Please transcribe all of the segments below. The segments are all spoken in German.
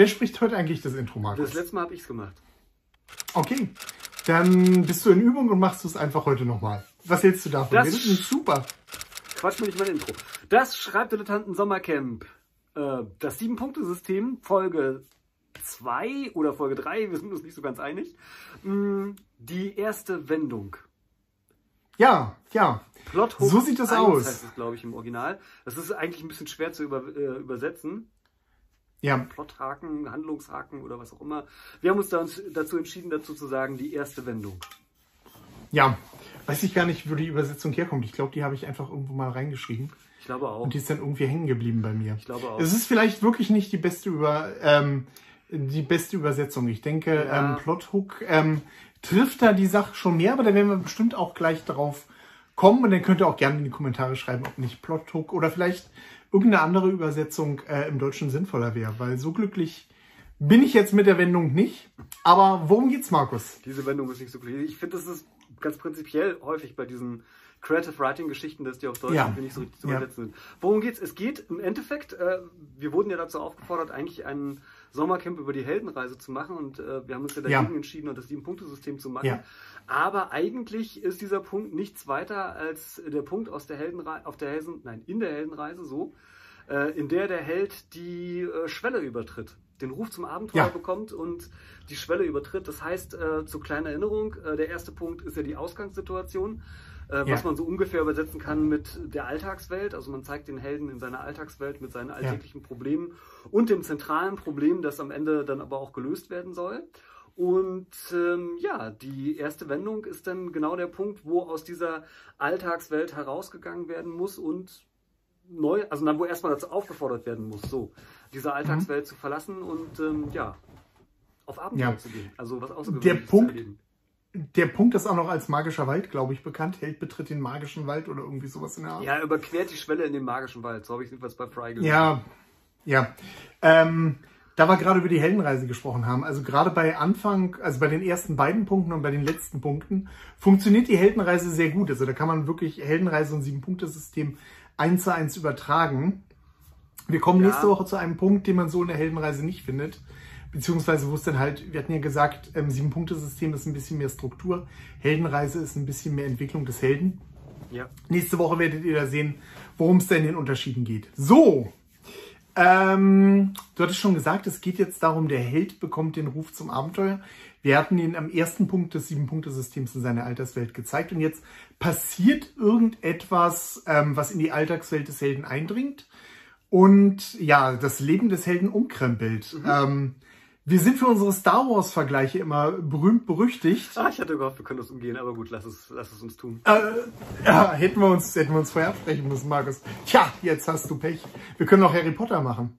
Wer spricht heute eigentlich das Intro, Markus? Das letzte Mal habe ich es gemacht. Okay, dann bist du in Übung und machst du es einfach heute nochmal. Was hältst du davon? Das Wir sind super. Quatsch mir nicht mein Intro. Das schreibt Dilettanten Sommercamp. Äh, das Sieben-Punkte-System, Folge 2 oder Folge 3, wir sind uns nicht so ganz einig. Mm, Die erste Wendung. Ja, ja. Plot So sieht das 1 aus. heißt es, glaube ich, im Original. Das ist eigentlich ein bisschen schwer zu über, äh, übersetzen. Ja, Plothaken, Handlungshaken oder was auch immer. Wir haben uns, da uns dazu entschieden, dazu zu sagen, die erste Wendung. ja. Weiß ich gar nicht, wo die Übersetzung herkommt. Ich glaube, die habe ich einfach irgendwo mal reingeschrieben. Ich glaube auch. Und die ist dann irgendwie hängen geblieben bei mir. Ich glaube auch. Es ist vielleicht wirklich nicht die beste über ähm, die beste Übersetzung. Ich denke, Ja. ähm, Plothook ähm, trifft da die Sache schon mehr, aber da werden wir bestimmt auch gleich drauf kommen und dann könnt ihr auch gerne in die Kommentare schreiben, ob nicht Plothook oder vielleicht irgendeine andere Übersetzung äh, im Deutschen sinnvoller wäre, weil so glücklich bin ich jetzt mit der Wendung nicht. Aber worum geht's, Markus? Diese Wendung ist nicht so glücklich. Ich finde, das ist ganz prinzipiell häufig bei diesen Creative Writing Geschichten, dass die auf Deutsch Ja. nicht so richtig zu Ja. übersetzen sind. Worum geht's? Es geht im Endeffekt, äh, wir wurden ja dazu aufgefordert, eigentlich einen Sommercamp über die Heldenreise zu machen und äh, wir haben uns ja Ja. dagegen entschieden und das Sieben-Punkte-System zu machen. Ja. Aber eigentlich ist dieser Punkt nichts weiter als der Punkt aus der Heldenreise, auf der Helden, nein, in der Heldenreise so, äh, in der der Held die äh, Schwelle übertritt, den Ruf zum Abenteuer Ja. bekommt und die Schwelle übertritt. Das heißt, äh, zur kleinen Erinnerung, äh, der erste Punkt ist ja die Ausgangssituation, äh, Ja. was man so ungefähr übersetzen kann mit der Alltagswelt. Also man zeigt den Helden in seiner Alltagswelt mit seinen alltäglichen Problemen und dem zentralen Problem, das am Ende dann aber auch gelöst werden soll. Und ähm, ja, die erste Wendung ist dann genau der Punkt, wo aus dieser Alltagswelt herausgegangen werden muss und neu, also dann, wo erstmal dazu aufgefordert werden muss, so diese Alltagswelt zu verlassen und ähm, ja, auf Abenteuer Ja. zu gehen. Also was Außergewöhnliches Punkt- zu erleben. Der Punkt ist auch noch als magischer Wald, glaube ich, bekannt. Held betritt den magischen Wald oder irgendwie sowas in der Art. Ja, er überquert die Schwelle in den magischen Wald. So habe ich jedenfalls bei Fry gehört. Ja, ja. Ähm, da wir gerade über die Heldenreise gesprochen haben, also gerade bei Anfang, also bei den ersten beiden Punkten und bei den letzten Punkten, funktioniert die Heldenreise sehr gut. Also da kann man wirklich Heldenreise und Sieben-Punkte-System eins zu eins übertragen. Wir kommen Ja. nächste Woche zu einem Punkt, den man so in der Heldenreise nicht findet. Beziehungsweise wo es dann halt, wir hatten ja gesagt, ähm, Sieben-Punkte-System ist ein bisschen mehr Struktur, Heldenreise ist ein bisschen mehr Entwicklung des Helden. ja. Nächste Woche werdet ihr da sehen, worum es da in den Unterschieden geht. So, ähm, du hattest schon gesagt, es geht jetzt darum, der Held bekommt den Ruf zum Abenteuer. Wir hatten ihn am ersten Punkt des Sieben-Punkte-Systems in seiner Alterswelt gezeigt und jetzt passiert irgendetwas, ähm, was in die Alltagswelt des Helden eindringt und ja, das Leben des Helden umkrempelt. Ähm, wir sind für unsere Star Wars-Vergleiche immer berühmt berüchtigt. Ah, ich hatte gehofft, wir können das umgehen, aber gut, lass es, lass es uns tun. Äh, ja, hätten wir uns, hätten wir uns vorher absprechen müssen, Markus. Tja, jetzt hast du Pech. Wir können auch Harry Potter machen.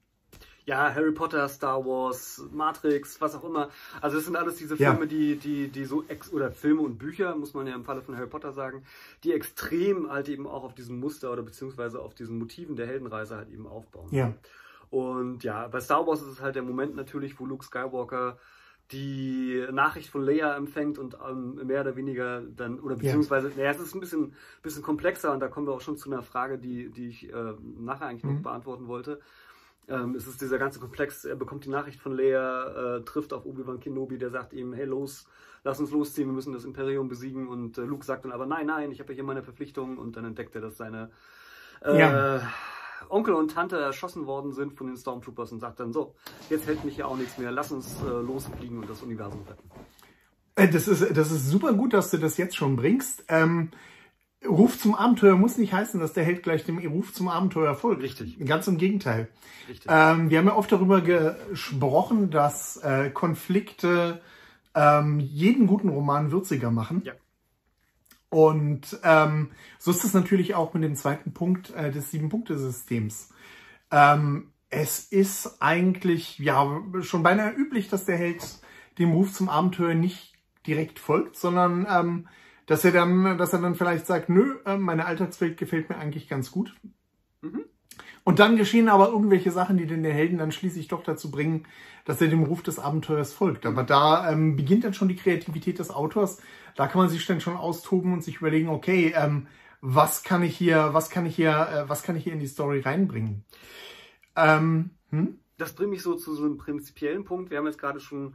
Ja, Harry Potter, Star Wars, Matrix, was auch immer. Also das sind alles diese Ja. Filme, die, die, die so ex oder Filme und Bücher, muss man ja im Falle von Harry Potter sagen, die extrem halt eben auch auf diesem Muster oder beziehungsweise auf diesen Motiven der Heldenreise halt eben aufbauen. Ja. Und ja, bei Star Wars ist es halt der Moment natürlich, wo Luke Skywalker die Nachricht von Leia empfängt und ähm, mehr oder weniger dann, oder beziehungsweise, naja, es ist ein bisschen, bisschen komplexer und da kommen wir auch schon zu einer Frage, die, die ich äh, nachher eigentlich noch beantworten wollte. Ähm, es ist dieser ganze Komplex, er bekommt die Nachricht von Leia, äh, trifft auf Obi-Wan Kenobi, der sagt ihm, hey los, lass uns losziehen, wir müssen das Imperium besiegen und äh, Luke sagt dann aber, nein, nein, ich habe ja hier meine Verpflichtungen und dann entdeckt er, dass seine äh, Ja. Onkel und Tante erschossen worden sind von den Stormtroopers und sagt dann so, jetzt hält mich hier auch nichts mehr, lass uns äh, losfliegen und das Universum retten. Äh, Das ist, das ist super gut, dass du das jetzt schon bringst. Ähm, Ruf zum Abenteuer muss nicht heißen, dass der Held gleich dem Ruf zum Abenteuer folgt. Richtig. Ganz im Gegenteil. Richtig. Ähm, wir haben ja oft darüber gesprochen, dass äh, Konflikte ähm, jeden guten Roman würziger machen. Ja. Und ähm, so ist es natürlich auch mit dem zweiten Punkt äh, des Sieben-Punkte-Systems. Ähm, es ist eigentlich ja schon beinahe üblich, dass der Held dem Ruf zum Abenteuer nicht direkt folgt, sondern ähm, dass er dann, dass er dann vielleicht sagt, nö, äh, meine Alltagswelt gefällt mir eigentlich ganz gut. Und dann geschehen aber irgendwelche Sachen, die den Helden dann schließlich doch dazu bringen, dass er dem Ruf des Abenteuers folgt. Aber da ähm, beginnt dann schon die Kreativität des Autors. Da kann man sich dann schon austoben und sich überlegen, okay, ähm, was kann ich hier, was kann ich hier, äh, was kann ich hier in die Story reinbringen? Ähm, hm? das bringt mich so zu so einem prinzipiellen Punkt. Wir haben jetzt gerade schon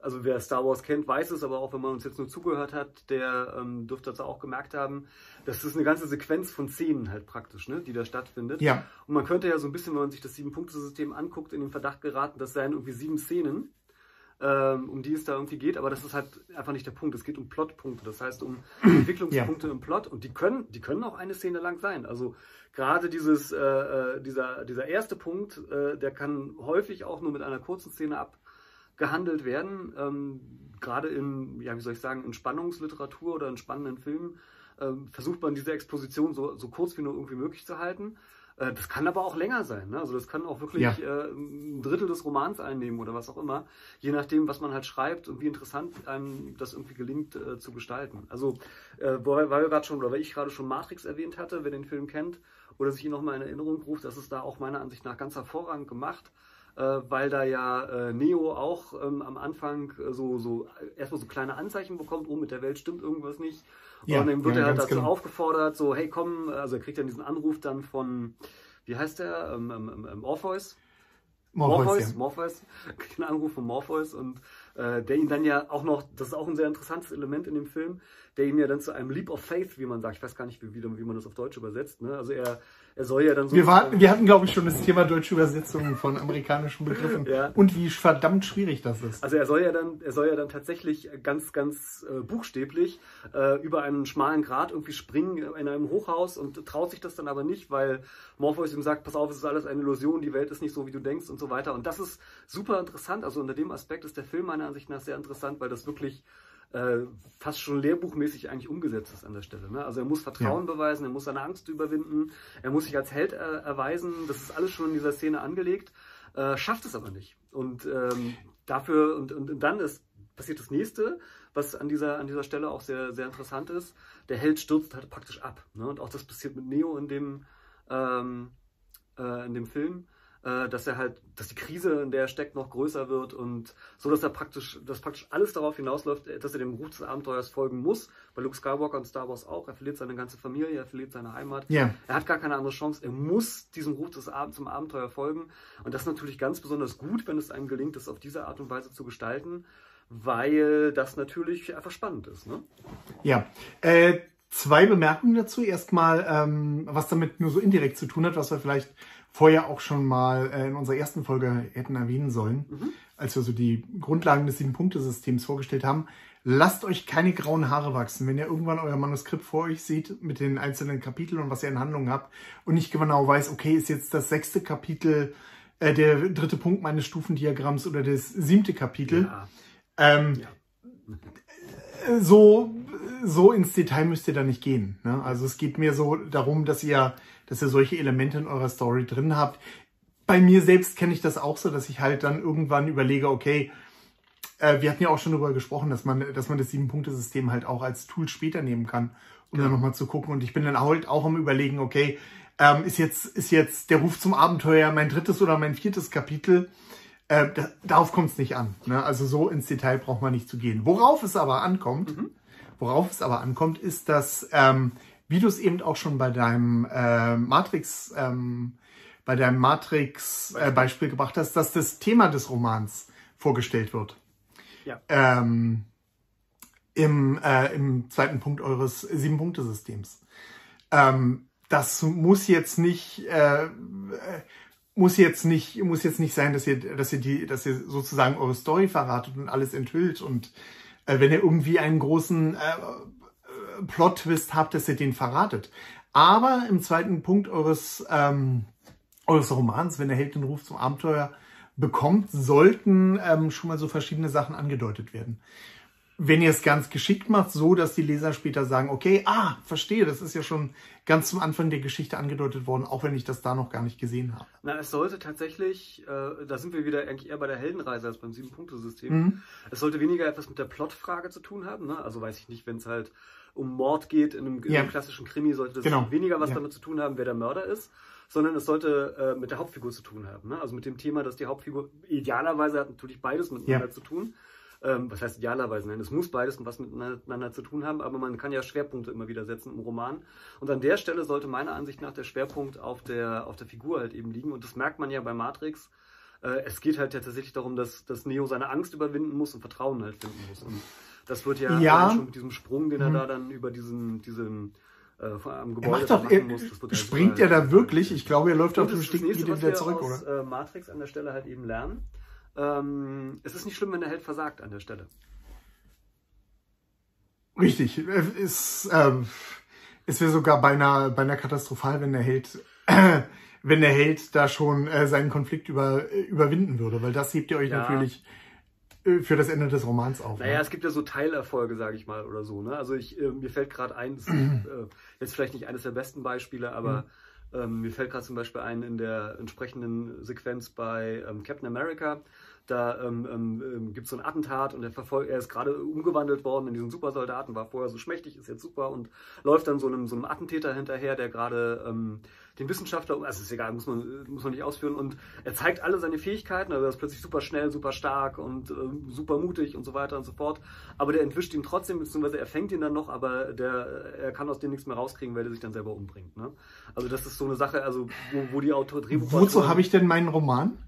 also wer Star Wars kennt, weiß es, aber auch wenn man uns jetzt nur zugehört hat, der ähm, dürfte das auch gemerkt haben, das ist eine ganze Sequenz von Szenen halt praktisch, ne, die da stattfindet. Ja. Und man könnte ja so ein bisschen, wenn man sich das Sieben-Punkte-System anguckt, in den Verdacht geraten, das seien irgendwie sieben Szenen, ähm, um die es da irgendwie geht, aber das ist halt einfach nicht der Punkt. Es geht um Plotpunkte, das heißt um Entwicklungspunkte ja. im Plot und die können, die können auch eine Szene lang sein. Also gerade dieses, äh, äh dieser, dieser erste Punkt, äh, der kann häufig auch nur mit einer kurzen Szene ab gehandelt werden. Ähm, gerade in, ja, wie soll ich sagen, in Spannungsliteratur oder in spannenden Filmen ähm, versucht man diese Exposition so, so kurz wie nur irgendwie möglich zu halten. Äh, das kann aber auch länger sein. Ne? Also das kann auch wirklich ja. äh, ein Drittel des Romans einnehmen oder was auch immer, je nachdem, was man halt schreibt und wie interessant einem das irgendwie gelingt äh, zu gestalten. Also äh, weil, weil wir gerade schon oder weil ich gerade schon Matrix erwähnt hatte, wer den Film kennt oder sich ihn nochmal in Erinnerung ruft, das ist da auch meiner Ansicht nach ganz hervorragend gemacht weil da ja äh, Neo auch ähm, am Anfang äh, so, so erstmal so kleine Anzeichen bekommt, oh, mit der Welt stimmt irgendwas nicht. Ja, und dann wird ja, er halt dazu genau. aufgefordert, so, hey komm, also er kriegt dann diesen Anruf dann von, wie heißt der, ähm, ähm, ähm Orpheus. Morpheus, Morpheus, ja. Morpheus, kriegt einen Anruf von Morpheus und äh, der ihn dann ja auch noch, das ist auch ein sehr interessantes Element in dem Film, der ihm ja dann zu einem Leap of Faith, wie man sagt, ich weiß gar nicht, wie, wie man das auf Deutsch übersetzt, ne? also er, er soll ja dann so. Wir, war, wir hatten, glaube ich, schon das Thema deutsche Übersetzungen von amerikanischen Begriffen ja. und wie verdammt schwierig das ist. Also er soll ja dann, er soll ja dann tatsächlich ganz, ganz äh, buchstäblich äh, über einen schmalen Grat irgendwie springen in einem Hochhaus und traut sich das dann aber nicht, weil Morpheus ihm sagt, pass auf, es ist alles eine Illusion, die Welt ist nicht so, wie du denkst und so weiter. Und das ist super interessant. Also unter dem Aspekt ist der Film meiner Ansicht nach sehr interessant, weil das wirklich äh, fast schon lehrbuchmäßig eigentlich umgesetzt ist an der Stelle. Ne? Also er muss Vertrauen ja. beweisen, er muss seine Angst überwinden, er muss sich als Held äh, erweisen. Das ist alles schon in dieser Szene angelegt, äh, schafft es aber nicht. Und ähm, dafür und, und, und dann ist passiert das nächste, was an dieser, an dieser Stelle auch sehr, sehr interessant ist. Der Held stürzt halt praktisch ab. Ne? Und auch das passiert mit Neo in dem, ähm, äh, in dem Film. Äh, dass er halt, dass die Krise, in der er steckt, noch größer wird und so, dass er praktisch, dass praktisch alles darauf hinausläuft, dass er dem Ruf des Abenteuers folgen muss. Bei Luke Skywalker und Star Wars auch. Er verliert seine ganze Familie, er verliert seine Heimat. Yeah. Er hat gar keine andere Chance. Er muss diesem Ruf des Abend zum Abenteuer folgen. Und das ist natürlich ganz besonders gut, wenn es einem gelingt, das auf diese Art und Weise zu gestalten, weil das natürlich einfach spannend ist. Ne? Ja. Äh, zwei Bemerkungen dazu. Erstmal, ähm, was damit nur so indirekt zu tun hat, was wir vielleicht vorher auch schon mal äh, in unserer ersten Folge hätten erwähnen sollen, mhm. als wir so die Grundlagen des Sieben-Punkte-Systems vorgestellt haben. Lasst euch keine grauen Haare wachsen. Wenn ihr irgendwann euer Manuskript vor euch seht mit den einzelnen Kapiteln und was ihr in Handlung habt und nicht genau weiß, okay, ist jetzt das sechste Kapitel äh, der dritte Punkt meines Stufendiagramms oder das siebte Kapitel. Ja. Ähm, ja. So, so ins Detail müsst ihr da nicht gehen. Ne? Also es geht mir so darum, dass ihr dass ihr solche Elemente in eurer Story drin habt. Bei mir selbst kenne ich das auch so, dass ich halt dann irgendwann überlege, okay, äh, wir hatten ja auch schon darüber gesprochen, dass man, dass man das Sieben-Punkte-System halt auch als Tool später nehmen kann, um ja. dann nochmal zu gucken. Und ich bin dann halt auch am überlegen, okay, ähm, ist jetzt, ist jetzt der Ruf zum Abenteuer mein drittes oder mein viertes Kapitel? Äh, da, darauf kommt es nicht an. Ne? Also so ins Detail braucht man nicht zu gehen. Worauf es aber ankommt, mhm. worauf es aber ankommt, ist, dass ähm, wie du es eben auch schon bei deinem äh, Matrix, ähm, bei deinem Matrix-Beispiel äh, gebracht hast, dass das Thema des Romans vorgestellt wird. Ja. Ähm, im, äh, Im zweiten Punkt eures Sieben-Punkte-Systems. Ähm, das muss jetzt nicht, äh, muss jetzt nicht, muss jetzt nicht sein, dass ihr, dass ihr die, dass ihr sozusagen eure Story verratet und alles enthüllt und äh, wenn ihr irgendwie einen großen äh, Plot-Twist habt, dass ihr den verratet. Aber im zweiten Punkt eures, ähm, eures Romans, wenn der Held den Ruf zum Abenteuer bekommt, sollten ähm, schon mal so verschiedene Sachen angedeutet werden wenn ihr es ganz geschickt macht, so dass die Leser später sagen, okay, ah, verstehe, das ist ja schon ganz zum Anfang der Geschichte angedeutet worden, auch wenn ich das da noch gar nicht gesehen habe. Na, es sollte tatsächlich, äh, da sind wir wieder eigentlich eher bei der Heldenreise als beim Sieben-Punkte-System. Mhm. Es sollte weniger etwas mit der Plotfrage zu tun haben, ne? also weiß ich nicht, wenn es halt um Mord geht in einem, in einem klassischen Krimi, sollte das genau. weniger was damit zu tun haben, wer der Mörder ist, sondern es sollte äh, mit der Hauptfigur zu tun haben. Ne? Also mit dem Thema, dass die Hauptfigur idealerweise hat natürlich beides miteinander zu tun ähm, was heißt idealerweise? Nein, es muss beides was miteinander zu tun haben, aber man kann ja Schwerpunkte immer wieder setzen im Roman. Und an der Stelle sollte meiner Ansicht nach der Schwerpunkt auf der, auf der Figur halt eben liegen. Und das merkt man ja bei Matrix. Äh, es geht halt ja tatsächlich darum, dass, dass Neo seine Angst überwinden muss und Vertrauen halt finden muss. Und das wird ja, ja. schon mit diesem Sprung, den er mhm. da dann über diesen, diesen äh, am Gebäude er macht doch, er, muss, springt er da wirklich? Ich glaube, er läuft auf dem Stück wieder zurück, aus, oder? Äh, Matrix an der Stelle halt eben lernen. Ähm, es ist nicht schlimm, wenn der Held versagt an der Stelle. Richtig. Es, ähm, es wäre sogar beinahe, beinahe katastrophal, wenn der Held, äh, wenn der Held da schon äh, seinen Konflikt über, äh, überwinden würde, weil das hebt ihr euch ja. natürlich für das Ende des Romans auf. Naja, ne? es gibt ja so Teilerfolge, sage ich mal, oder so. Ne? Also ich, äh, mir fällt gerade ein, das ist äh, jetzt vielleicht nicht eines der besten Beispiele, aber mhm. ähm, mir fällt gerade zum Beispiel ein in der entsprechenden Sequenz bei ähm, Captain America, da ähm, ähm, ähm gibt es so ein Attentat und er, er ist gerade umgewandelt worden in diesen Supersoldaten, war vorher so schmächtig, ist jetzt super und läuft dann so einem, so einem Attentäter hinterher, der gerade ähm, den Wissenschaftler, also ist egal, muss man, muss man nicht ausführen, und er zeigt alle seine Fähigkeiten, also er ist plötzlich super schnell, super stark und äh, super mutig und so weiter und so fort, aber der entwischt ihn trotzdem, beziehungsweise er fängt ihn dann noch, aber der, er kann aus dem nichts mehr rauskriegen, weil er sich dann selber umbringt. Ne? Also das ist so eine Sache, also wo, wo die Autor Wozu habe ich denn meinen Roman?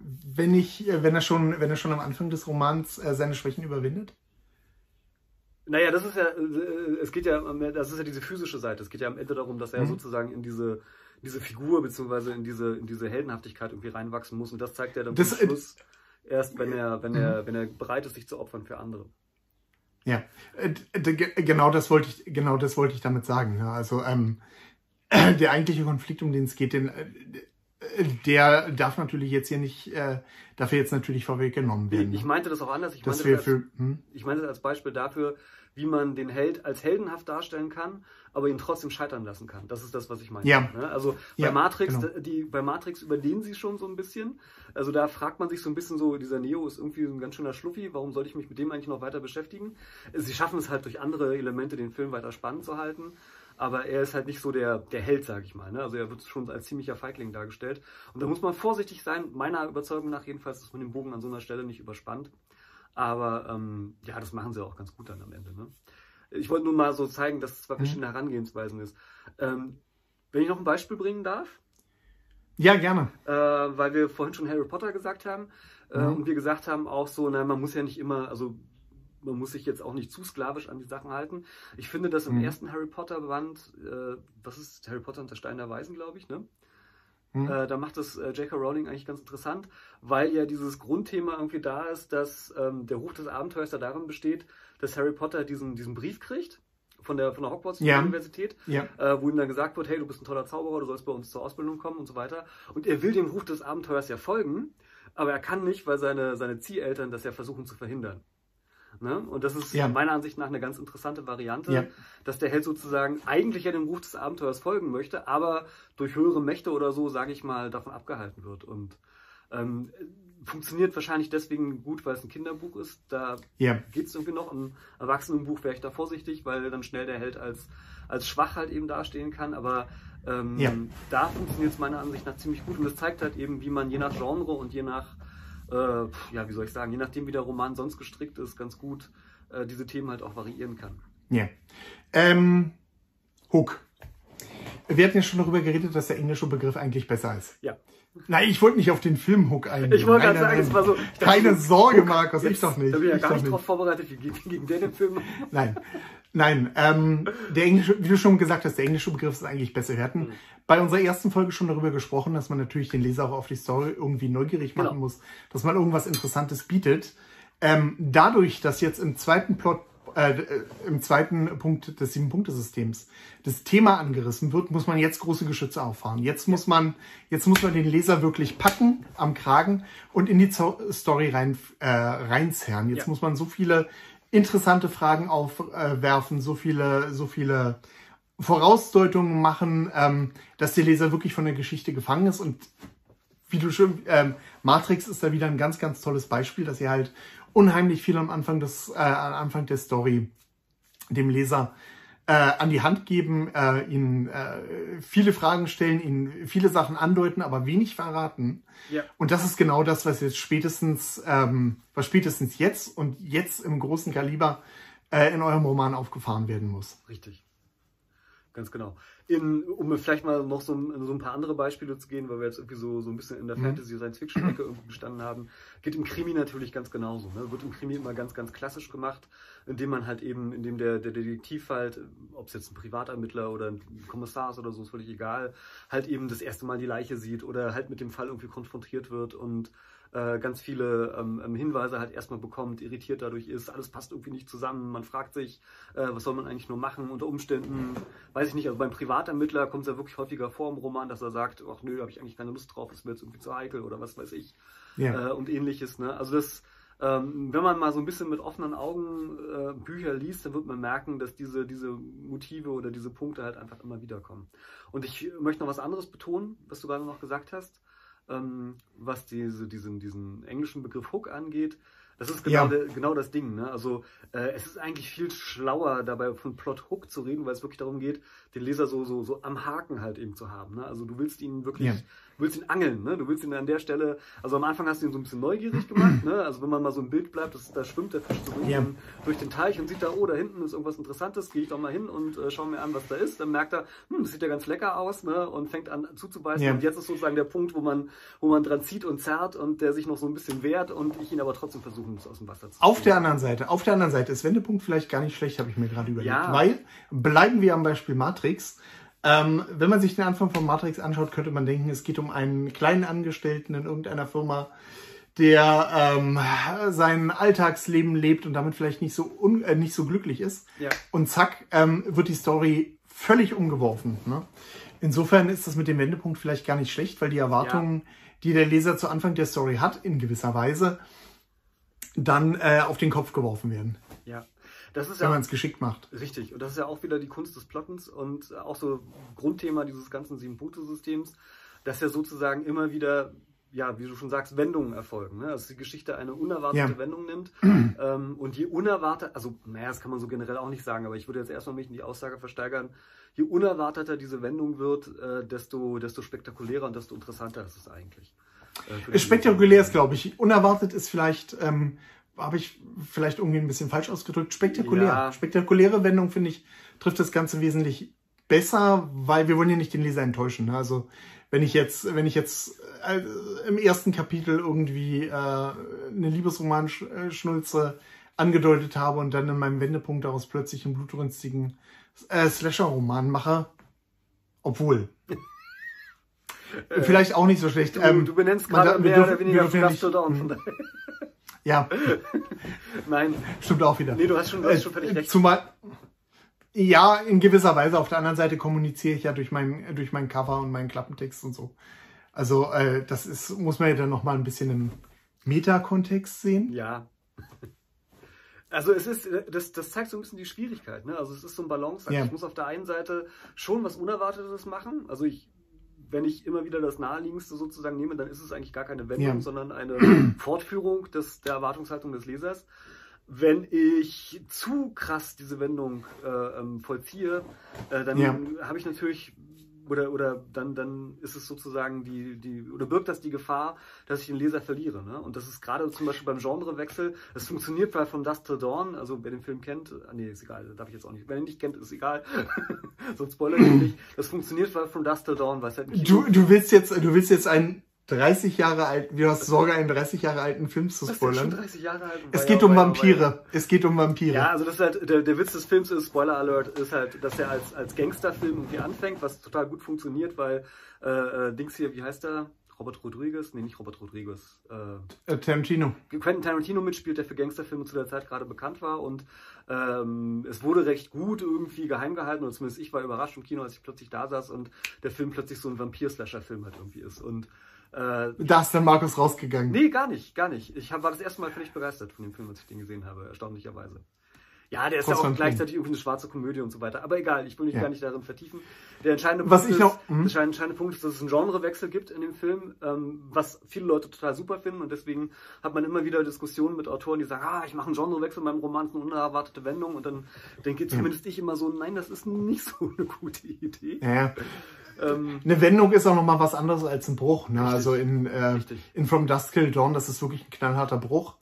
wenn ich, äh, wenn er schon, wenn er schon am Anfang des Romans äh, seine Schwächen überwindet? Naja, das ist ja, äh, es geht ja, das ist ja diese physische Seite. Es geht ja am Ende darum, dass er mhm. sozusagen in diese, diese Figur beziehungsweise in diese, in diese Heldenhaftigkeit irgendwie reinwachsen muss. Und das zeigt er dann das, zum Schluss äh, erst, wenn er, wenn er, mhm. wenn er bereit ist, sich zu opfern für andere. Ja, genau das wollte ich, genau das wollte ich damit sagen. Also ähm, der eigentliche Konflikt, um den es geht, den, der darf natürlich jetzt hier nicht, äh, darf jetzt natürlich vorweggenommen werden. Ich meinte das auch anders. Ich meinte, das als, hm? ich meinte das als Beispiel dafür, wie man den Held als heldenhaft darstellen kann, aber ihn trotzdem scheitern lassen kann. Das ist das, was ich meine. Ja. Ne? Also bei ja, Matrix, genau. die, bei Matrix überdehnen sie schon so ein bisschen. Also da fragt man sich so ein bisschen so, dieser Neo ist irgendwie ein ganz schöner Schluffi, warum sollte ich mich mit dem eigentlich noch weiter beschäftigen? Sie schaffen es halt durch andere Elemente, den Film weiter spannend zu halten aber er ist halt nicht so der, der Held, sage ich mal. Ne? Also er wird schon als ziemlicher Feigling dargestellt. Und da muss man vorsichtig sein, meiner Überzeugung nach jedenfalls, dass man den Bogen an so einer Stelle nicht überspannt. Aber ähm, ja, das machen sie auch ganz gut dann am Ende. Ne? Ich wollte nur mal so zeigen, dass es zwei mhm. verschiedene Herangehensweisen ist. Ähm, wenn ich noch ein Beispiel bringen darf. Ja, gerne. Äh, weil wir vorhin schon Harry Potter gesagt haben. Äh, mhm. Und wir gesagt haben auch so, na, man muss ja nicht immer, also man muss sich jetzt auch nicht zu sklavisch an die Sachen halten. Ich finde, dass im mhm. ersten Harry Potter Band, äh, was ist Harry Potter und der Stein der Weisen, glaube ich, ne? Mhm. Äh, da macht das äh, J.K. Rowling eigentlich ganz interessant, weil ja dieses Grundthema irgendwie da ist, dass ähm, der Ruf des Abenteuers da darin besteht, dass Harry Potter diesen, diesen Brief kriegt von der, von der Hogwarts-Universität, ja. äh, wo ihm dann gesagt wird, hey, du bist ein toller Zauberer, du sollst bei uns zur Ausbildung kommen und so weiter. Und er will dem Ruf des Abenteuers ja folgen, aber er kann nicht, weil seine, seine Zieheltern das ja versuchen zu verhindern. Ne? Und das ist ja. meiner Ansicht nach eine ganz interessante Variante, ja. dass der Held sozusagen eigentlich ja dem Ruf des Abenteuers folgen möchte, aber durch höhere Mächte oder so, sage ich mal, davon abgehalten wird. Und ähm, funktioniert wahrscheinlich deswegen gut, weil es ein Kinderbuch ist. Da ja. geht es irgendwie noch. Im Erwachsenenbuch wäre ich da vorsichtig, weil dann schnell der Held als, als schwach halt eben dastehen kann. Aber ähm, ja. da funktioniert es meiner Ansicht nach ziemlich gut. Und das zeigt halt eben, wie man je nach Genre und je nach äh, ja, wie soll ich sagen, je nachdem, wie der Roman sonst gestrickt ist, ganz gut äh, diese Themen halt auch variieren kann. Ja. Ähm, Hook. Wir hatten ja schon darüber geredet, dass der englische Begriff eigentlich besser ist. Ja. Nein, ich wollte nicht auf den Film Hook eingehen. Ich wollte gerade sagen, es war so. Keine Sorge, Markus, ich doch nicht. Da bin ich ja gar nicht drauf vorbereitet. Wie geht gegen den Film? Nein. Nein, ähm, der englische, wie du schon gesagt hast, der englische Begriff ist eigentlich besser. Wir hatten mhm. bei unserer ersten Folge schon darüber gesprochen, dass man natürlich den Leser auch auf die Story irgendwie neugierig machen genau. muss, dass man irgendwas Interessantes bietet. Ähm, dadurch, dass jetzt im zweiten Plot, äh, im zweiten Punkt des Sieben-Punkte-Systems das Thema angerissen wird, muss man jetzt große Geschütze auffahren. Jetzt muss man, jetzt muss man den Leser wirklich packen am Kragen und in die Story rein, äh, reinzerren. Jetzt ja. muss man so viele interessante Fragen aufwerfen, so viele, so viele Vorausdeutungen machen, ähm, dass der Leser wirklich von der Geschichte gefangen ist. Und wie du schon, ähm, Matrix ist da wieder ein ganz, ganz tolles Beispiel, dass ihr halt unheimlich viel am Anfang des, äh, am Anfang der Story dem Leser äh, an die Hand geben, äh, ihnen äh, viele Fragen stellen, ihnen viele Sachen andeuten, aber wenig verraten. Ja. Und das ist genau das, was jetzt spätestens, ähm, was spätestens jetzt und jetzt im großen Kaliber äh, in eurem Roman aufgefahren werden muss. Richtig. ganz genau. In, um vielleicht mal noch so, so, ein paar andere Beispiele zu gehen, weil wir jetzt irgendwie so, so ein bisschen in der mhm. Fantasy-Science-Fiction-Ecke irgendwie bestanden haben, geht im Krimi natürlich ganz genauso. Ne? Wird im Krimi immer ganz, ganz klassisch gemacht, indem man halt eben, indem der, der Detektiv halt, ob es jetzt ein Privatermittler oder ein Kommissar ist oder so, ist völlig egal, halt eben das erste Mal die Leiche sieht oder halt mit dem Fall irgendwie konfrontiert wird und äh, ganz viele ähm, ähm, Hinweise halt erstmal bekommt, irritiert dadurch ist, alles passt irgendwie nicht zusammen, man fragt sich, äh, was soll man eigentlich nur machen unter Umständen, weiß ich nicht, also beim Privatermittler kommt es ja wirklich häufiger vor im Roman, dass er sagt, ach nö, da habe ich eigentlich keine Lust drauf, das wird jetzt irgendwie zu heikel oder was weiß ich ja. äh, und ähnliches. Ne? Also das ähm, wenn man mal so ein bisschen mit offenen Augen äh, Bücher liest, dann wird man merken, dass diese, diese Motive oder diese Punkte halt einfach immer wieder kommen. Und ich möchte noch was anderes betonen, was du gerade noch gesagt hast ähm, was diese, diesen, diesen englischen Begriff Hook angeht. Das ist genau, ja. de, genau das Ding. Ne? Also äh, es ist eigentlich viel schlauer, dabei von Plot Hook zu reden, weil es wirklich darum geht, den Leser so, so, so am Haken halt eben zu haben. Ne? Also du willst ihn wirklich ja du willst ihn angeln, ne? Du willst ihn an der Stelle, also am Anfang hast du ihn so ein bisschen neugierig gemacht, ne? Also wenn man mal so ein Bild bleibt, das, da schwimmt der Fisch so ja. durch den Teich und sieht da, oh, da hinten ist irgendwas Interessantes, gehe ich doch mal hin und äh, schaue mir an, was da ist. Dann merkt er, hm, das sieht ja ganz lecker aus, ne? Und fängt an zuzubeißen. Ja. Und jetzt ist sozusagen der Punkt, wo man, wo man dran zieht und zerrt und der sich noch so ein bisschen wehrt und ich ihn aber trotzdem versuchen muss, aus dem Wasser zu ziehen. Auf der anderen Seite, auf der anderen Seite ist Wendepunkt vielleicht gar nicht schlecht, habe ich mir gerade überlegt. Ja. Weil, bleiben wir am Beispiel Matrix, ähm, wenn man sich den Anfang von Matrix anschaut, könnte man denken, es geht um einen kleinen Angestellten in irgendeiner Firma, der ähm, sein Alltagsleben lebt und damit vielleicht nicht so, un äh, nicht so glücklich ist. Ja. Und zack, ähm, wird die Story völlig umgeworfen. Ne? Insofern ist das mit dem Wendepunkt vielleicht gar nicht schlecht, weil die Erwartungen, ja. die der Leser zu Anfang der Story hat, in gewisser Weise, dann äh, auf den Kopf geworfen werden. Ja. Das ist wenn ja, man es geschickt macht. Richtig. Und das ist ja auch wieder die Kunst des Plottens und auch so Grundthema dieses ganzen Sieben-Punkte-Systems, dass ja sozusagen immer wieder ja, wie du schon sagst, Wendungen erfolgen. Ne? Also die Geschichte eine unerwartete ja. Wendung nimmt. ähm, und je unerwartet, also naja, das kann man so generell auch nicht sagen, aber ich würde jetzt erstmal mich in die Aussage versteigern, je unerwarteter diese Wendung wird, äh, desto, desto spektakulärer und desto interessanter ist es eigentlich. Äh, spektakulär ist, glaube ich. Unerwartet ist vielleicht ähm, habe ich vielleicht irgendwie ein bisschen falsch ausgedrückt. Spektakulär. Ja. Spektakuläre Wendung, finde ich, trifft das Ganze wesentlich besser, weil wir wollen ja nicht den Leser enttäuschen. Ne? Also wenn ich jetzt, wenn ich jetzt äh, im ersten Kapitel irgendwie äh, eine Liebesroman-Schnulze angedeutet habe und dann in meinem Wendepunkt daraus plötzlich einen blutrünstigen äh, Slasher-Roman mache, obwohl. Vielleicht auch nicht so schlecht. Du, ähm, du benennst gerade mehr dürfen, oder weniger von daher. Ja. Nein. Stimmt auch wieder. Nee, du hast schon, du hast schon völlig recht. Zumal, ja, in gewisser Weise. Auf der anderen Seite kommuniziere ich ja durch mein, durch mein Cover und meinen Klappentext und so. Also, äh, das ist, muss man ja dann nochmal ein bisschen im Metakontext sehen. Ja. Also es ist, das, das zeigt so ein bisschen die Schwierigkeit. Ne? Also es ist so ein Balance. Ja. Ich muss auf der einen Seite schon was Unerwartetes machen. Also ich wenn ich immer wieder das Naheliegendste sozusagen nehme, dann ist es eigentlich gar keine Wendung, ja. sondern eine Fortführung des, der Erwartungshaltung des Lesers. Wenn ich zu krass diese Wendung äh, ähm, vollziehe, äh, dann ja. habe ich natürlich oder, oder dann, dann ist es sozusagen die, die, oder birgt das die Gefahr, dass ich den Leser verliere. Ne? Und das ist gerade zum Beispiel beim Genrewechsel, das funktioniert bei From Dust Till Dawn, also wer den Film kennt, ah, nee, ist egal, darf ich jetzt auch nicht. Wer ihn nicht kennt, ist egal. Sonst spoilert ich nicht. Das funktioniert bei From Dust Till Dawn, weil es halt Du, du willst jetzt, du willst jetzt ein 30 Jahre alt, du hast Sorge, einen 30 Jahre alten Film zu spoilern. 30 Jahre alt. Es geht um Vampire. Es geht um Vampire. Ja, also das ist halt, der, der Witz des Films ist, Spoiler Alert, ist halt, dass er als, als Gangsterfilm irgendwie anfängt, was total gut funktioniert, weil, äh, äh, Dings hier, wie heißt der? Robert Rodriguez? Nee, nicht Robert Rodriguez. Äh, äh, Tarantino. Quentin Tarantino mitspielt, der für Gangsterfilme zu der Zeit gerade bekannt war und ähm, es wurde recht gut irgendwie geheim gehalten und zumindest ich war überrascht im Kino, als ich plötzlich da saß und der Film plötzlich so ein Vampir-Slasher-Film halt irgendwie ist und äh, da ist dann Markus rausgegangen. Nee, gar nicht, gar nicht. Ich hab, war das erste Mal völlig begeistert von dem Film, als ich den gesehen habe, erstaunlicherweise. Ja, der ist ja auch gleichzeitig irgendwie eine schwarze Komödie und so weiter. Aber egal, ich will mich ja. gar nicht darin vertiefen. Der entscheidende was Punkt ich noch, ist, der entscheidende Punkt ist, dass es einen Genrewechsel gibt in dem Film, ähm, was viele Leute total super finden und deswegen hat man immer wieder Diskussionen mit Autoren, die sagen, ah, ich mache einen Genrewechsel in meinem Roman, eine unerwartete Wendung und dann denke zumindest ja. ich immer so, nein, das ist nicht so eine gute Idee. Ja. Ähm, eine Wendung ist auch nochmal was anderes als ein Bruch. Ne? Also in, äh, in From Dusk Till Dawn, das ist wirklich ein knallharter Bruch.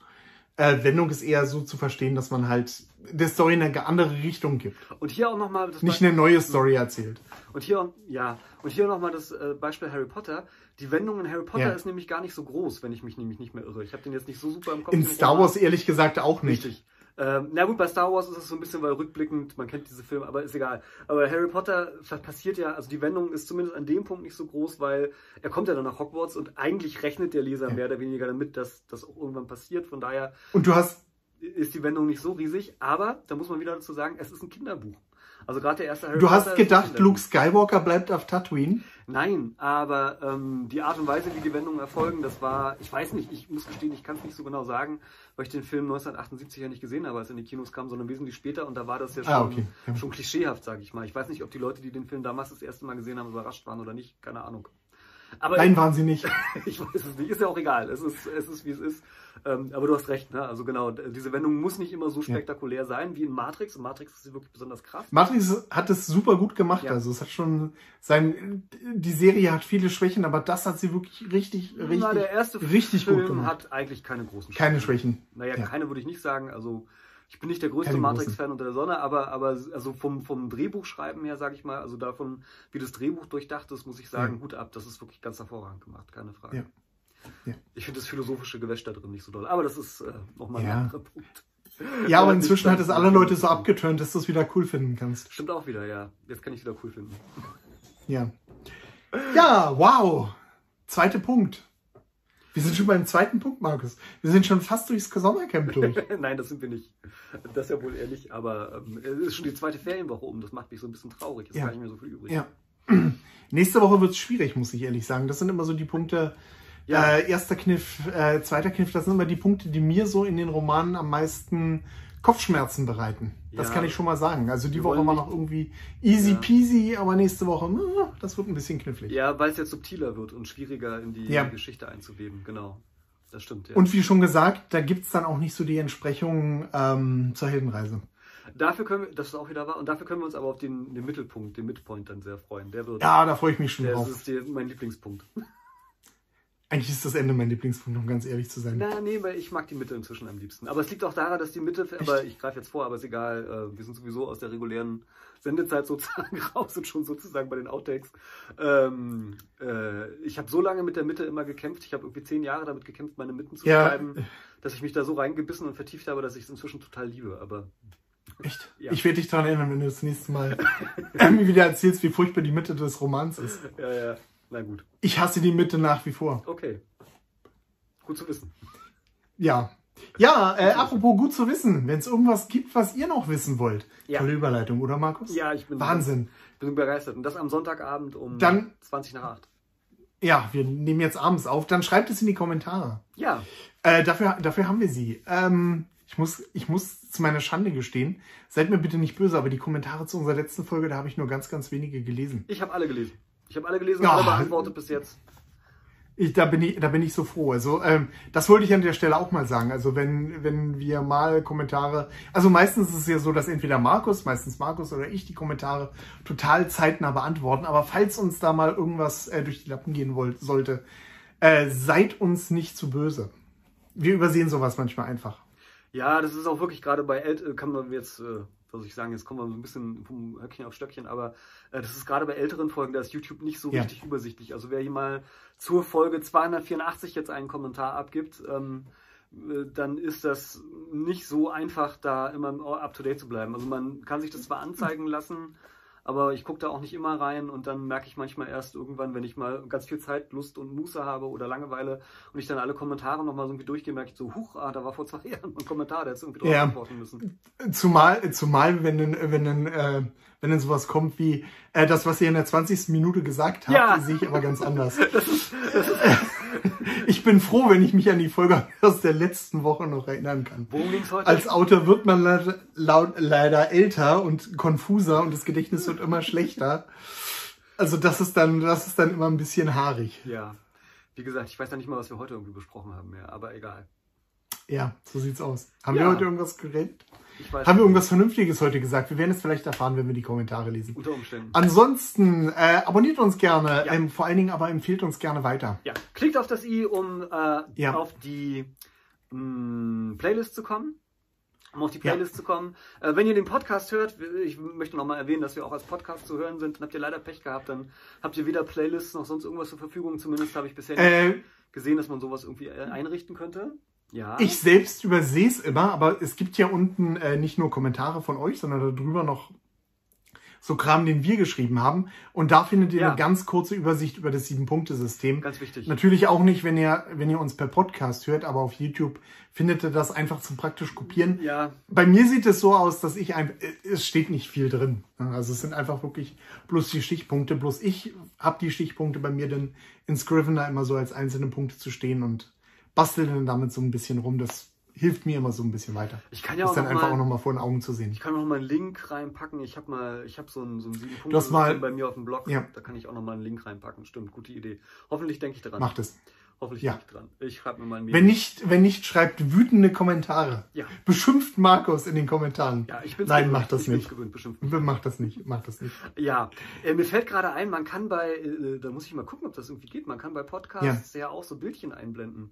Äh, Wendung ist eher so zu verstehen, dass man halt der Story eine andere Richtung gibt. Und hier auch nochmal... Nicht eine neue Story erzählt. Und hier, ja, und hier nochmal das äh, Beispiel Harry Potter. Die Wendung in Harry Potter ja. ist nämlich gar nicht so groß, wenn ich mich nämlich nicht mehr irre. Ich habe den jetzt nicht so super im Kopf. In Star Wars ehrlich gesagt auch nicht. Richtig. Ähm, na gut, bei Star Wars ist es so ein bisschen, weil rückblickend, man kennt diese Filme, aber ist egal. Aber Harry Potter passiert ja, also die Wendung ist zumindest an dem Punkt nicht so groß, weil er kommt ja dann nach Hogwarts und eigentlich rechnet der Leser ja. mehr oder weniger damit, dass das auch irgendwann passiert. Von daher. Und du hast. Ist die Wendung nicht so riesig, aber da muss man wieder dazu sagen, es ist ein Kinderbuch. Also gerade der erste Harry Du hast gedacht, Luke Skywalker bleibt auf Tatooine? Nein, aber ähm, die Art und Weise, wie die Wendungen erfolgen, das war, ich weiß nicht, ich muss gestehen, ich kann es nicht so genau sagen, weil ich den Film 1978 ja nicht gesehen habe, als er in die Kinos kam, sondern wesentlich später und da war das ja ah, schon, ah, okay. schon klischeehaft, sage ich mal. Ich weiß nicht, ob die Leute, die den Film damals das erste Mal gesehen haben, überrascht waren oder nicht, keine Ahnung. Aber Nein, waren sie nicht. ich weiß es nicht. Ist ja auch egal. Es ist, es ist wie es ist. Ähm, aber du hast recht, ne? Also genau, diese Wendung muss nicht immer so spektakulär ja. sein wie in Matrix. In Matrix ist sie wirklich besonders krass. Matrix hat es super gut gemacht. Ja. Also es hat schon sein. Die Serie hat viele Schwächen, aber das hat sie wirklich richtig, richtig, Na, der erste richtig Film gut gemacht. hat eigentlich keine großen Schwächen. Keine Schwächen. Naja, ja. keine würde ich nicht sagen. Also ich bin nicht der größte Matrix-Fan unter der Sonne, aber, aber also vom, vom Drehbuchschreiben her, sage ich mal, also davon, wie das Drehbuch durchdacht ist, muss ich sagen, ja. Hut ab, das ist wirklich ganz hervorragend gemacht, keine Frage. Ja. Ja. Ich finde das philosophische Gewäsch da drin nicht so doll, aber das ist äh, nochmal ein anderer Punkt. Ja, aber inzwischen hat es alle Leute so abgetönt, dass du es wieder cool finden kannst. Stimmt auch wieder, ja. Jetzt kann ich wieder cool finden. Ja. Ja, wow. Zweiter Punkt. Wir sind schon beim zweiten Punkt, Markus. Wir sind schon fast durchs Sommercamp durch. Nein, das sind wir nicht. Das ist ja wohl ehrlich, aber ähm, es ist schon die zweite Ferienwoche um. Das macht mich so ein bisschen traurig. Es ja. ist gar nicht mehr so viel übrig. Ja. Nächste Woche wird es schwierig, muss ich ehrlich sagen. Das sind immer so die Punkte. Ja. Äh, erster Kniff, äh, zweiter Kniff, das sind immer die Punkte, die mir so in den Romanen am meisten Kopfschmerzen bereiten. Das ja. kann ich schon mal sagen. Also die wir Woche war noch irgendwie easy ja. peasy, aber nächste Woche, das wird ein bisschen knifflig. Ja, weil es jetzt subtiler wird und schwieriger in die, ja. Geschichte einzuweben. Genau. Das stimmt, ja. Und wie schon gesagt, da gibt es dann auch nicht so die Entsprechung ähm, zur Heldenreise. Dafür können wir, das ist auch wieder wahr, und dafür können wir uns aber auf den, den Mittelpunkt, den Midpoint dann sehr freuen. Der wird, ja, da freue ich mich schon drauf. Das ist die, mein Lieblingspunkt. Eigentlich ist das Ende mein Lieblingspunkt, um ganz ehrlich zu sein. Na, nee, weil ich mag die Mitte inzwischen am liebsten. Aber es liegt auch daran, dass die Mitte, Echt? aber ich greife jetzt vor, aber ist egal. Äh, wir sind sowieso aus der regulären Sendezeit sozusagen raus und schon sozusagen bei den Outtakes. Ähm, äh, ich habe so lange mit der Mitte immer gekämpft. Ich habe irgendwie zehn Jahre damit gekämpft, meine Mitten zu ja. schreiben, dass ich mich da so reingebissen und vertieft habe, dass ich es inzwischen total liebe. Aber Echt? Ja. Ich werde dich daran erinnern, wenn du das nächste Mal mir wieder erzählst, wie furchtbar die Mitte des Romans ist. Ja, ja. Na gut. Ich hasse die Mitte nach wie vor. Okay. Gut zu wissen. Ja. Ja, äh, apropos gut zu wissen, wenn es irgendwas gibt, was ihr noch wissen wollt. Ja. Tolle Überleitung, oder Markus? Ja, ich bin Wahnsinn. bin begeistert. Und das am Sonntagabend um Dann, 20 nach 8. Ja, wir nehmen jetzt abends auf. Dann schreibt es in die Kommentare. Ja. Äh, dafür, dafür haben wir sie. Ähm, ich muss, ich muss zu meiner Schande gestehen, seid mir bitte nicht böse, aber die Kommentare zu unserer letzten Folge, da habe ich nur ganz, ganz wenige gelesen. Ich habe alle gelesen. Ich habe alle gelesen und alle beantwortet bis jetzt. Ich, da, bin ich, da bin ich so froh. Also ähm, das wollte ich an der Stelle auch mal sagen. Also wenn, wenn wir mal Kommentare, also meistens ist es ja so, dass entweder Markus, meistens Markus oder ich die Kommentare total zeitnah beantworten. Aber falls uns da mal irgendwas äh, durch die Lappen gehen wollt, sollte, äh, seid uns nicht zu böse. Wir übersehen sowas manchmal einfach. Ja, das ist auch wirklich gerade bei Eltern, kann man jetzt äh, was soll ich sagen, jetzt kommen wir so ein bisschen vom Höckchen auf Stöckchen, aber äh, das ist gerade bei älteren Folgen, da ist YouTube nicht so ja. richtig übersichtlich. Also wer hier mal zur Folge 284 jetzt einen Kommentar abgibt, ähm, äh, dann ist das nicht so einfach, da immer up-to-date zu bleiben. Also man kann sich das zwar anzeigen lassen, aber ich gucke da auch nicht immer rein und dann merke ich manchmal erst irgendwann, wenn ich mal ganz viel Zeit, Lust und Muße habe oder Langeweile und ich dann alle Kommentare nochmal so irgendwie durchgehe, merke ich so, huch, ah, da war vor zwei Jahren ein Kommentar, der jetzt irgendwie drauf ja. antworten müssen. Zumal, zumal wenn dann, wenn dann, äh, wenn dann sowas kommt wie, äh, das, was ihr in der 20. Minute gesagt habt, ja. sehe ich aber ganz anders. das ist, das ist ich bin froh, wenn ich mich an die Folge aus der letzten Woche noch erinnern kann. Worum ging's heute? Als Autor wird man laut, laut, leider älter und konfuser und das Gedächtnis wird immer schlechter. Also das ist dann, das ist dann immer ein bisschen haarig. Ja. Wie gesagt, ich weiß ja nicht mal, was wir heute irgendwie besprochen haben mehr, aber egal. Ja, so sieht's aus. Haben ja. wir heute irgendwas geredet? Haben wir irgendwas Vernünftiges heute gesagt? Wir werden es vielleicht erfahren, wenn wir die Kommentare lesen. Unter Umständen. Ansonsten äh, abonniert uns gerne, ja. ähm, vor allen Dingen aber empfiehlt uns gerne weiter. Ja, klickt auf das i, um äh, ja. auf die mh, Playlist zu kommen um auf die Playlist ja. zu kommen. Äh, wenn ihr den Podcast hört, ich möchte nochmal erwähnen, dass wir auch als Podcast zu hören sind, dann habt ihr leider Pech gehabt, dann habt ihr weder Playlists noch sonst irgendwas zur Verfügung. Zumindest habe ich bisher äh, nicht gesehen, dass man sowas irgendwie äh, einrichten könnte. Ja. Ich selbst übersehe es immer, aber es gibt ja unten äh, nicht nur Kommentare von euch, sondern darüber noch so Kram, den wir geschrieben haben. Und da findet ihr ja. eine ganz kurze Übersicht über das Sieben-Punkte-System. Ganz wichtig. Natürlich auch nicht, wenn ihr, wenn ihr uns per Podcast hört, aber auf YouTube findet ihr das einfach zum praktisch kopieren. Ja. Bei mir sieht es so aus, dass ich einfach, es steht nicht viel drin. Also es sind einfach wirklich bloß die Stichpunkte. Bloß ich habe die Stichpunkte bei mir dann in Scrivener immer so als einzelne Punkte zu stehen und bastel dann damit so ein bisschen rum. Das hilft mir immer so ein bisschen weiter. Ich kann ja das auch dann noch einfach mal, auch noch mal vor den Augen zu sehen. Ich kann auch noch mal einen Link reinpacken. Ich habe mal, ich habe so ein so ein sieben Punkte mal, bei mir auf dem Blog. Ja. Da kann ich auch noch mal einen Link reinpacken. Stimmt, gute Idee. Hoffentlich denke ich dran. Macht es. Hoffentlich ja. denke ich dran. Ich schreibe mir mal ein Wenn nicht, wenn nicht, schreibt wütende Kommentare. Ja. Beschimpft Markus in den Kommentaren. Ja, ich bin's Nein, macht das ich nicht. Gewöhnt, beschimpft. Macht das nicht. Macht das nicht. Ja, äh, mir fällt gerade ein, man kann bei, äh, da muss ich mal gucken, ob das irgendwie geht. Man kann bei Podcasts ja, ja auch so Bildchen einblenden.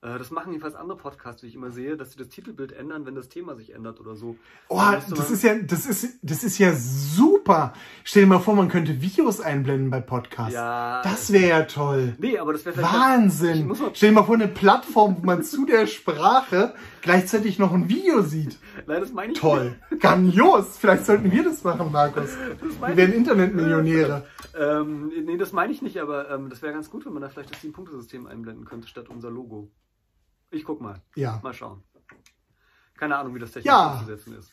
Äh, das machen jedenfalls andere Podcasts, die ich immer sehe, dass sie das Titelbild ändern, wenn das Thema sich ändert oder so. Oh, das ist ja, das ist, das ist ja super. Stell dir mal vor, man könnte Videos einblenden bei Podcasts. Ja. Das wäre ja toll. Nee, aber das wäre Wahnsinn. Stell dir mal vor, eine Plattform, wo man zu der Sprache gleichzeitig noch ein Video sieht. Nein, das meine ich Toll. Nicht. Grandios. Vielleicht sollten wir das machen, Markus. Das wir wären Internetmillionäre. ähm, nee, das meine ich nicht, aber ähm, das wäre ganz gut, wenn man da vielleicht das Sieben-Punkte-System einblenden könnte, statt unser Logo. Ich guck mal. Ja. Mal schauen. Keine Ahnung, wie das technisch ja. umzusetzen ist.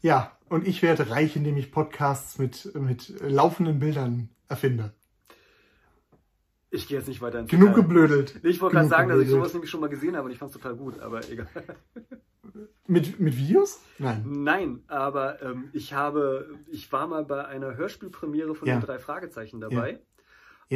Ja, und ich werde reich, indem ich Podcasts mit, mit laufenden Bildern erfinde. Ich gehe jetzt nicht weiter ins Genug Detail. geblödelt. Ich wollte gerade sagen, geblödelt. dass ich sowas nämlich schon mal gesehen habe und ich fand es total gut, aber egal. Mit, mit Videos? Nein. Nein, aber ähm, ich habe, ich war mal bei einer Hörspielpremiere von Ja. den drei Fragezeichen dabei. Ja.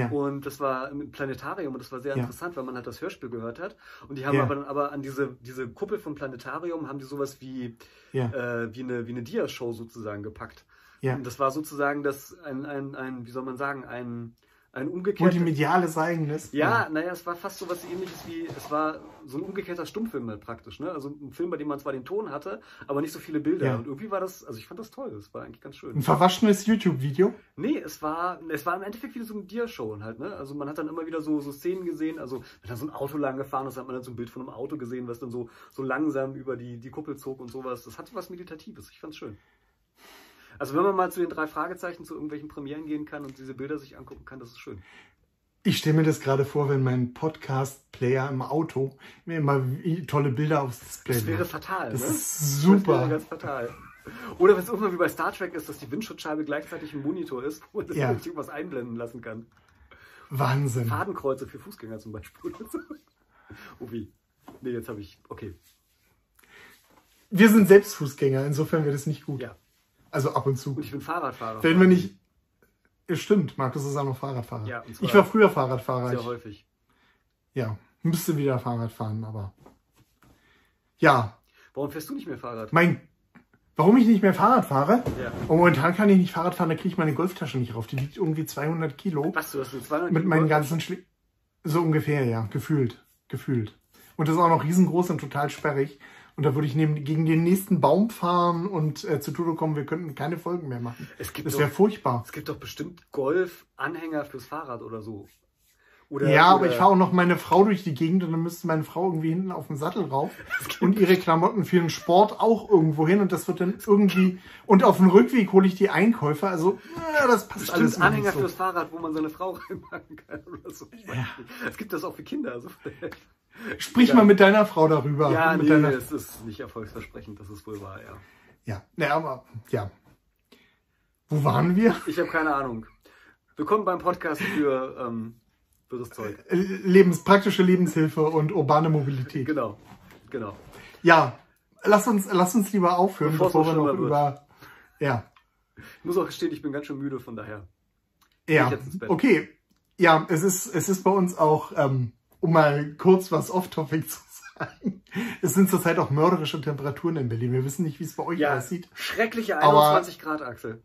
Und das war im Planetarium und das war sehr Ja. interessant, weil man halt das Hörspiel gehört hat. Und die haben Ja. aber dann aber an diese, diese Kuppel vom Planetarium haben die sowas wie, Ja. äh, wie eine, wie eine Dia-Show sozusagen gepackt. Ja. Und das war sozusagen das, ein, ein, ein, wie soll man sagen, ein, ein umgekehrtes. Multimediales Eigenes. Ja, naja, es war fast so was ähnliches wie, es war so ein umgekehrter Stummfilm halt praktisch, ne? Also ein Film, bei dem man zwar den Ton hatte, aber nicht so viele Bilder. Ja. Und irgendwie war das, also ich fand das toll, das war eigentlich ganz schön. Ein verwaschenes YouTube-Video. Nee, es war, es war im Endeffekt wieder so eine Dia-Show halt, ne? Also man hat dann immer wieder so, so Szenen gesehen, also wenn da so ein Auto lang gefahren ist, hat man dann so ein Bild von einem Auto gesehen, was dann so, so langsam über die, die Kuppel zog und sowas. Das hatte was Meditatives, ich fand's schön. Also wenn man mal zu den drei Fragezeichen zu irgendwelchen Premieren gehen kann und diese Bilder sich angucken kann, das ist schön. Ich stelle mir das gerade vor, wenn mein Podcast-Player im Auto mir immer tolle Bilder aufs Display Das wäre fatal, Das ne? ist Das wäre super. ganz fatal. Oder wenn es irgendwann wie bei Star Trek ist, dass die Windschutzscheibe gleichzeitig ein Monitor ist, wo man Ja. sich irgendwas einblenden lassen kann. Wahnsinn. Fadenkreuze für Fußgänger zum Beispiel. oh wie. Nee, jetzt habe ich. Okay. Wir sind selbst Fußgänger, insofern wäre das nicht gut. Ja. Also ab und zu. Und ich bin Fahrradfahrer. Wenn wir nicht. Stimmt, Markus ist auch noch Fahrradfahrer. Ja, ich war früher Fahrradfahrer. Sehr Ich, häufig. ja, müsste wieder Fahrrad fahren, aber. Ja, Warum fährst du nicht mehr Fahrrad? mein. Warum ich nicht mehr Fahrrad fahre? Ja. Und momentan kann ich nicht Fahrrad fahren, da kriege ich meine Golftasche nicht rauf. Die wiegt irgendwie 200 Kilo. Was, du hast eine 200 Mit Kilo meinen Golf? ganzen Schli So ungefähr, ja. Gefühlt. Gefühlt. Und das ist auch noch riesengroß und total sperrig. Und da würde ich neben, gegen den nächsten Baum fahren und äh, zu Tode kommen, wir könnten keine Folgen mehr machen. Es gibt Das wäre furchtbar. Es gibt doch bestimmt Golf-Anhänger fürs Fahrrad oder so. Oder, Ja, aber oder- ich fahre auch noch meine Frau durch die Gegend und dann müsste meine Frau irgendwie hinten auf dem Sattel rauf und ihre Klamotten für den Sport auch irgendwo hin und das wird dann irgendwie und auf dem Rückweg hole ich die Einkäufe. Also ja, das passt alles Bestimmt immer Anhänger so. fürs Fahrrad, wo man seine Frau reinpacken kann oder so. Ja. Es gibt das auch für Kinder. Also Sprich Ja. mal mit deiner Frau darüber. ja, mit nee, deiner, es ist nicht erfolgsversprechend, das ist wohl wahr, ja. ja, ja, aber ja. Wo waren wir? Ich habe keine Ahnung. Willkommen beim Podcast für ähm, wirres Zeug. Äh, Lebens, praktische Lebenshilfe und urbane Mobilität. Genau, genau. Ja, lass uns, lass uns lieber aufhören, Bevor es bevor wir noch schlimmer über. Ja, Ich muss auch gestehen, ich bin ganz schön müde, von daher. ja, okay. Ja, es ist, es ist bei uns auch, ähm, um mal kurz was off-topic zu sagen. Es sind zurzeit auch mörderische Temperaturen in Berlin. Wir wissen nicht, wie es bei euch Ja, aussieht. schreckliche Aber- 21 Grad, Axel.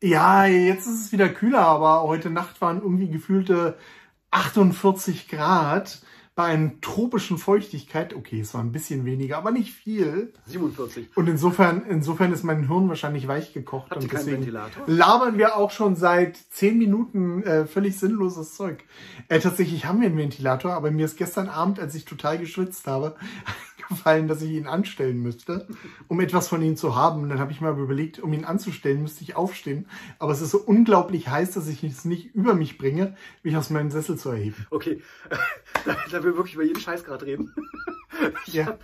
Ja, jetzt ist es wieder kühler, aber heute Nacht waren irgendwie gefühlte 48 Grad, bei einer tropischen Feuchtigkeit, okay, es war ein bisschen weniger, aber nicht viel. 47. Und insofern, insofern ist mein Hirn wahrscheinlich weich gekocht. Habt und deswegen labern wir auch schon seit zehn Minuten äh, völlig sinnloses Zeug. Äh, tatsächlich haben wir einen Ventilator, aber mir ist gestern Abend, als ich total geschwitzt habe, gefallen, dass ich ihn anstellen müsste, um etwas von ihm zu haben. Und dann habe ich mal überlegt, um ihn anzustellen, müsste ich aufstehen. Aber es ist so unglaublich heiß, dass ich es nicht über mich bringe, mich aus meinem Sessel zu erheben. Okay, da, da wir wirklich über jeden Scheiß gerade reden. Ich Ja. hab,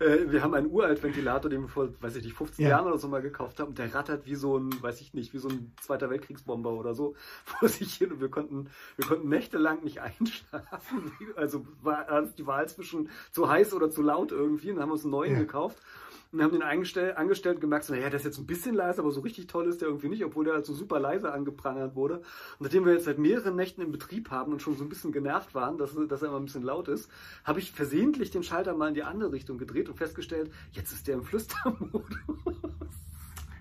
äh, wir haben einen Uralt-Ventilator, den wir vor, weiß ich nicht, 15 Ja. Jahren oder so mal gekauft haben. Der rattert wie so ein, weiß ich nicht, wie so ein Zweiter Weltkriegsbomber oder so vor sich hin. Und wir konnten, wir konnten nächtelang nicht einschlafen. Also war war die Wahl zwischen zu heiß oder zu laut irgendwie. Und dann haben wir uns einen neuen Ja. gekauft. Und haben den eingestellt, angestellt und gemerkt, so, naja, der ist jetzt ein bisschen leise, aber so richtig toll ist der irgendwie nicht, obwohl der halt so super leise angeprangert wurde. Und nachdem wir jetzt seit mehreren Nächten in Betrieb haben und schon so ein bisschen genervt waren, dass, dass er immer ein bisschen laut ist, habe ich versehentlich den Schalter mal in die andere Richtung gedreht und festgestellt, jetzt ist der im Flüstermodus.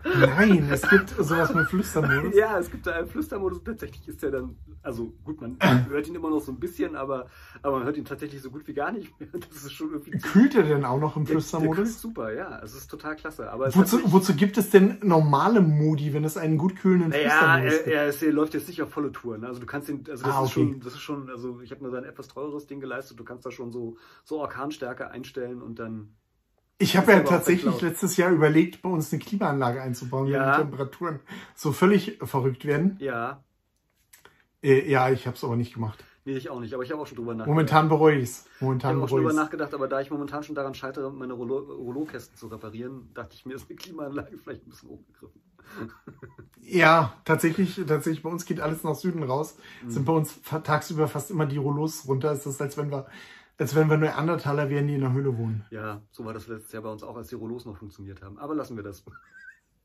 Nein, es gibt sowas mit Flüstermodus. ja, es gibt da einen Flüstermodus. Tatsächlich ist der dann, also gut, man hört ihn immer noch so ein bisschen, aber, aber man hört ihn tatsächlich so gut wie gar nicht mehr. Das ist schon irgendwie. Kühlt er denn auch noch im Der- der Flüstermodus? ist super, ja. Es ist total klasse. Aber Wozu, wozu gibt es denn normale Modi, wenn es einen gut kühlenden Naja, Flüstermodus er, gibt? er, ist- er läuft jetzt nicht auf volle Touren. Also du kannst ihn, also das Ah, ist okay. schon, das ist schon, also ich habe mir da ein etwas teureres Ding geleistet. Du kannst da schon so, so Orkanstärke einstellen und dann. Ich habe ja tatsächlich letztes Jahr überlegt, bei uns eine Klimaanlage einzubauen, Ja. wenn die Temperaturen so völlig verrückt werden. Ja, Äh, ja, ich habe es aber nicht gemacht. nee, ich auch nicht, aber ich habe auch schon drüber nachgedacht. Momentan bereue ich es. Ich habe auch schon drüber nachgedacht, aber da ich momentan schon daran scheitere, meine Rollo- Rollo-Kästen zu reparieren, dachte ich mir, ist eine Klimaanlage vielleicht ein bisschen hochgegriffen. Ja, tatsächlich, tatsächlich, bei uns geht alles nach Süden raus. Mhm. Sind bei uns tagsüber fast immer die Rollos runter. Es ist, als wenn wir, als wenn wir Neandertaler wären, die in der Höhle wohnen. Ja, so war das letztes Jahr bei uns auch, als die Rollos noch funktioniert haben. Aber lassen wir das.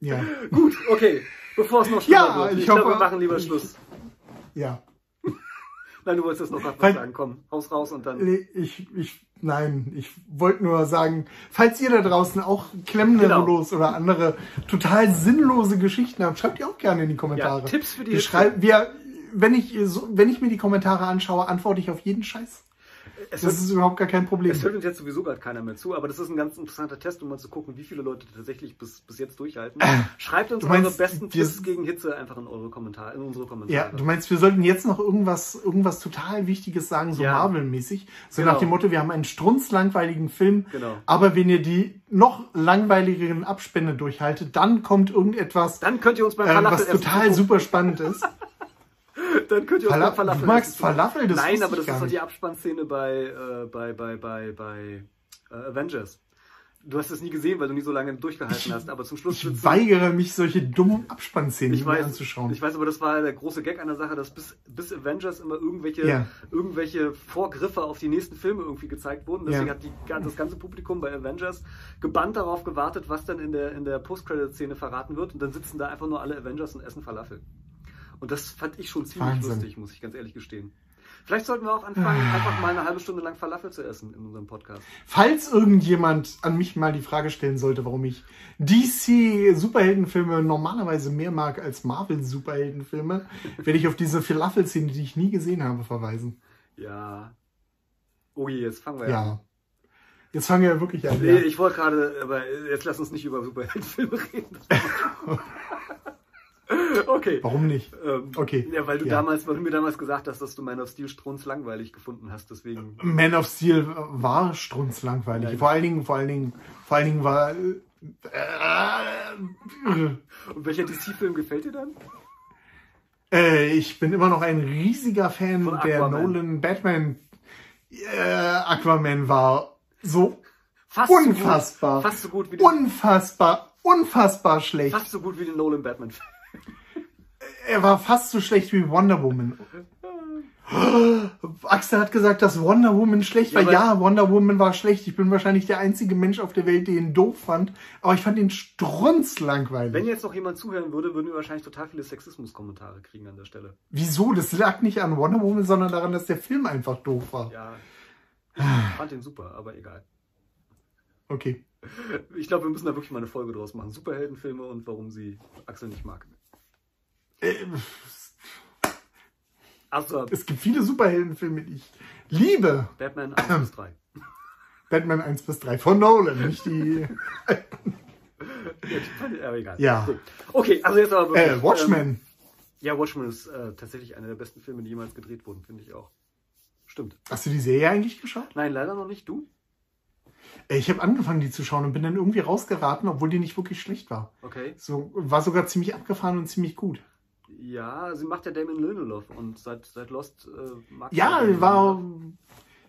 Ja, Gut, okay. Bevor es noch schlimmer Ja, wird. Ich, ich glaube, hoffe- wir machen lieber Schluss. ja. Nein, du wolltest jetzt noch was Weil- sagen. Komm, haus raus und dann. Nee, ich, ich, nein, ich wollte nur sagen, falls ihr da draußen auch klemmende Genau. Rollos oder andere total sinnlose Geschichten habt, schreibt die auch gerne in die Kommentare. Ja, Tipps für die wir schreiben, wir, wenn ich, so, wenn ich mir die Kommentare anschaue, antworte ich auf jeden Scheiß. Es Das wird, ist überhaupt gar kein Problem. es hört uns jetzt sowieso gerade keiner mehr zu, aber das ist ein ganz interessanter Test, um mal zu gucken, wie viele Leute tatsächlich bis, bis jetzt durchhalten. Schreibt uns meinst, eure besten wir- Tipps gegen Hitze einfach in eure Kommentare, in unsere Kommentare. Ja, du meinst, wir sollten jetzt noch irgendwas, irgendwas total Wichtiges sagen, so Ja. Marvel-mäßig. So Genau. nach dem Motto, wir haben einen strunzlangweiligen Film, Genau. aber wenn ihr die noch langweiligeren Abspänne durchhaltet, dann kommt irgendetwas, Dann könnt ihr uns beim äh, was total super spannend ist. Dann könnt ihr uns Fala- beim Falafel du magst. Falafel? Das Nein, aber das ist doch die. Abspannszene bei, äh, bei, bei, bei, bei äh, Avengers. Du hast es nie gesehen, weil du nie so lange durchgehalten hast, aber zum Schluss Ich weigere mich, solche dummen Abspannszenen ich weiß, anzuschauen. ich weiß, aber das war der große Gag an der Sache, dass bis, bis Avengers immer irgendwelche, Ja. irgendwelche Vorgriffe auf die nächsten Filme irgendwie gezeigt wurden. Deswegen Ja. hat die, das ganze Publikum bei Avengers gebannt darauf gewartet, was dann in der, in der Post-Credit-Szene verraten wird. Und dann sitzen da einfach nur alle Avengers und essen Falafel. Und das fand ich schon ziemlich Wahnsinn. lustig, muss ich ganz ehrlich gestehen. Vielleicht sollten wir auch anfangen, einfach mal eine halbe Stunde lang Falafel zu essen in unserem Podcast. Falls irgendjemand an mich mal die Frage stellen sollte, warum ich DC Superheldenfilme normalerweise mehr mag als Marvel Superheldenfilme, werde ich auf diese Falafel-Szene, die ich nie gesehen habe, verweisen. Ja. Oh je, jetzt fangen wir Ja. an. Jetzt fangen wir wirklich an. Nee, Ja. ich wollte gerade, aber jetzt lass uns nicht über Superheldenfilme reden. okay. Warum nicht? Ähm, Okay. Ja, weil du Ja. damals, weil du mir damals gesagt hast, dass du Man of Steel strunz langweilig gefunden hast, deswegen. Man of Steel war strunzlangweilig. Nein. Vor allen Dingen, vor allen Dingen, vor allen Dingen war. Äh, Und welcher DC-Film gefällt dir dann? äh, ich bin immer noch ein riesiger Fan Von der Aquaman. Nolan Batman. Äh, Aquaman war so Fast unfassbar. So gut, fast so gut wie unfassbar, unfassbar schlecht. fast so gut wie den Nolan Batman. Er war fast so schlecht wie Wonder Woman. Axel hat gesagt, dass Wonder Woman schlecht Ja, war. Ja, Wonder Woman war schlecht. Ich bin wahrscheinlich der einzige Mensch auf der Welt, der ihn doof fand. Aber ich fand ihn strunzlangweilig. Wenn jetzt noch jemand zuhören würde, würden wir wahrscheinlich total viele Sexismus-Kommentare kriegen an der Stelle. Wieso? Das lag nicht an Wonder Woman, sondern daran, dass der Film einfach doof war. Ja. Ich fand den super, aber egal. Okay. Ich glaube, wir müssen da wirklich mal eine Folge draus machen. Superheldenfilme und warum sie Axel nicht mag. Achso. Es gibt viele Superheldenfilme, die ich liebe. Batman 1 bis 3. Batman 1 bis 3 von Nolan, nicht die. ja, egal. Ja. Okay, also jetzt aber wirklich. Äh, Watchmen. Ähm, ja, Watchmen ist äh, tatsächlich einer der besten Filme, die jemals gedreht wurden, finde ich auch. Stimmt. Hast du die Serie eigentlich geschaut? Nein, leider noch nicht. Du? Äh, Ich habe angefangen, die zu schauen und bin dann irgendwie rausgeraten, obwohl die nicht wirklich schlecht war. Okay. So, war sogar ziemlich abgefahren und ziemlich gut. Ja, sie macht ja Damon Lindelof und seit, seit Lost äh, mag ich Ja, war.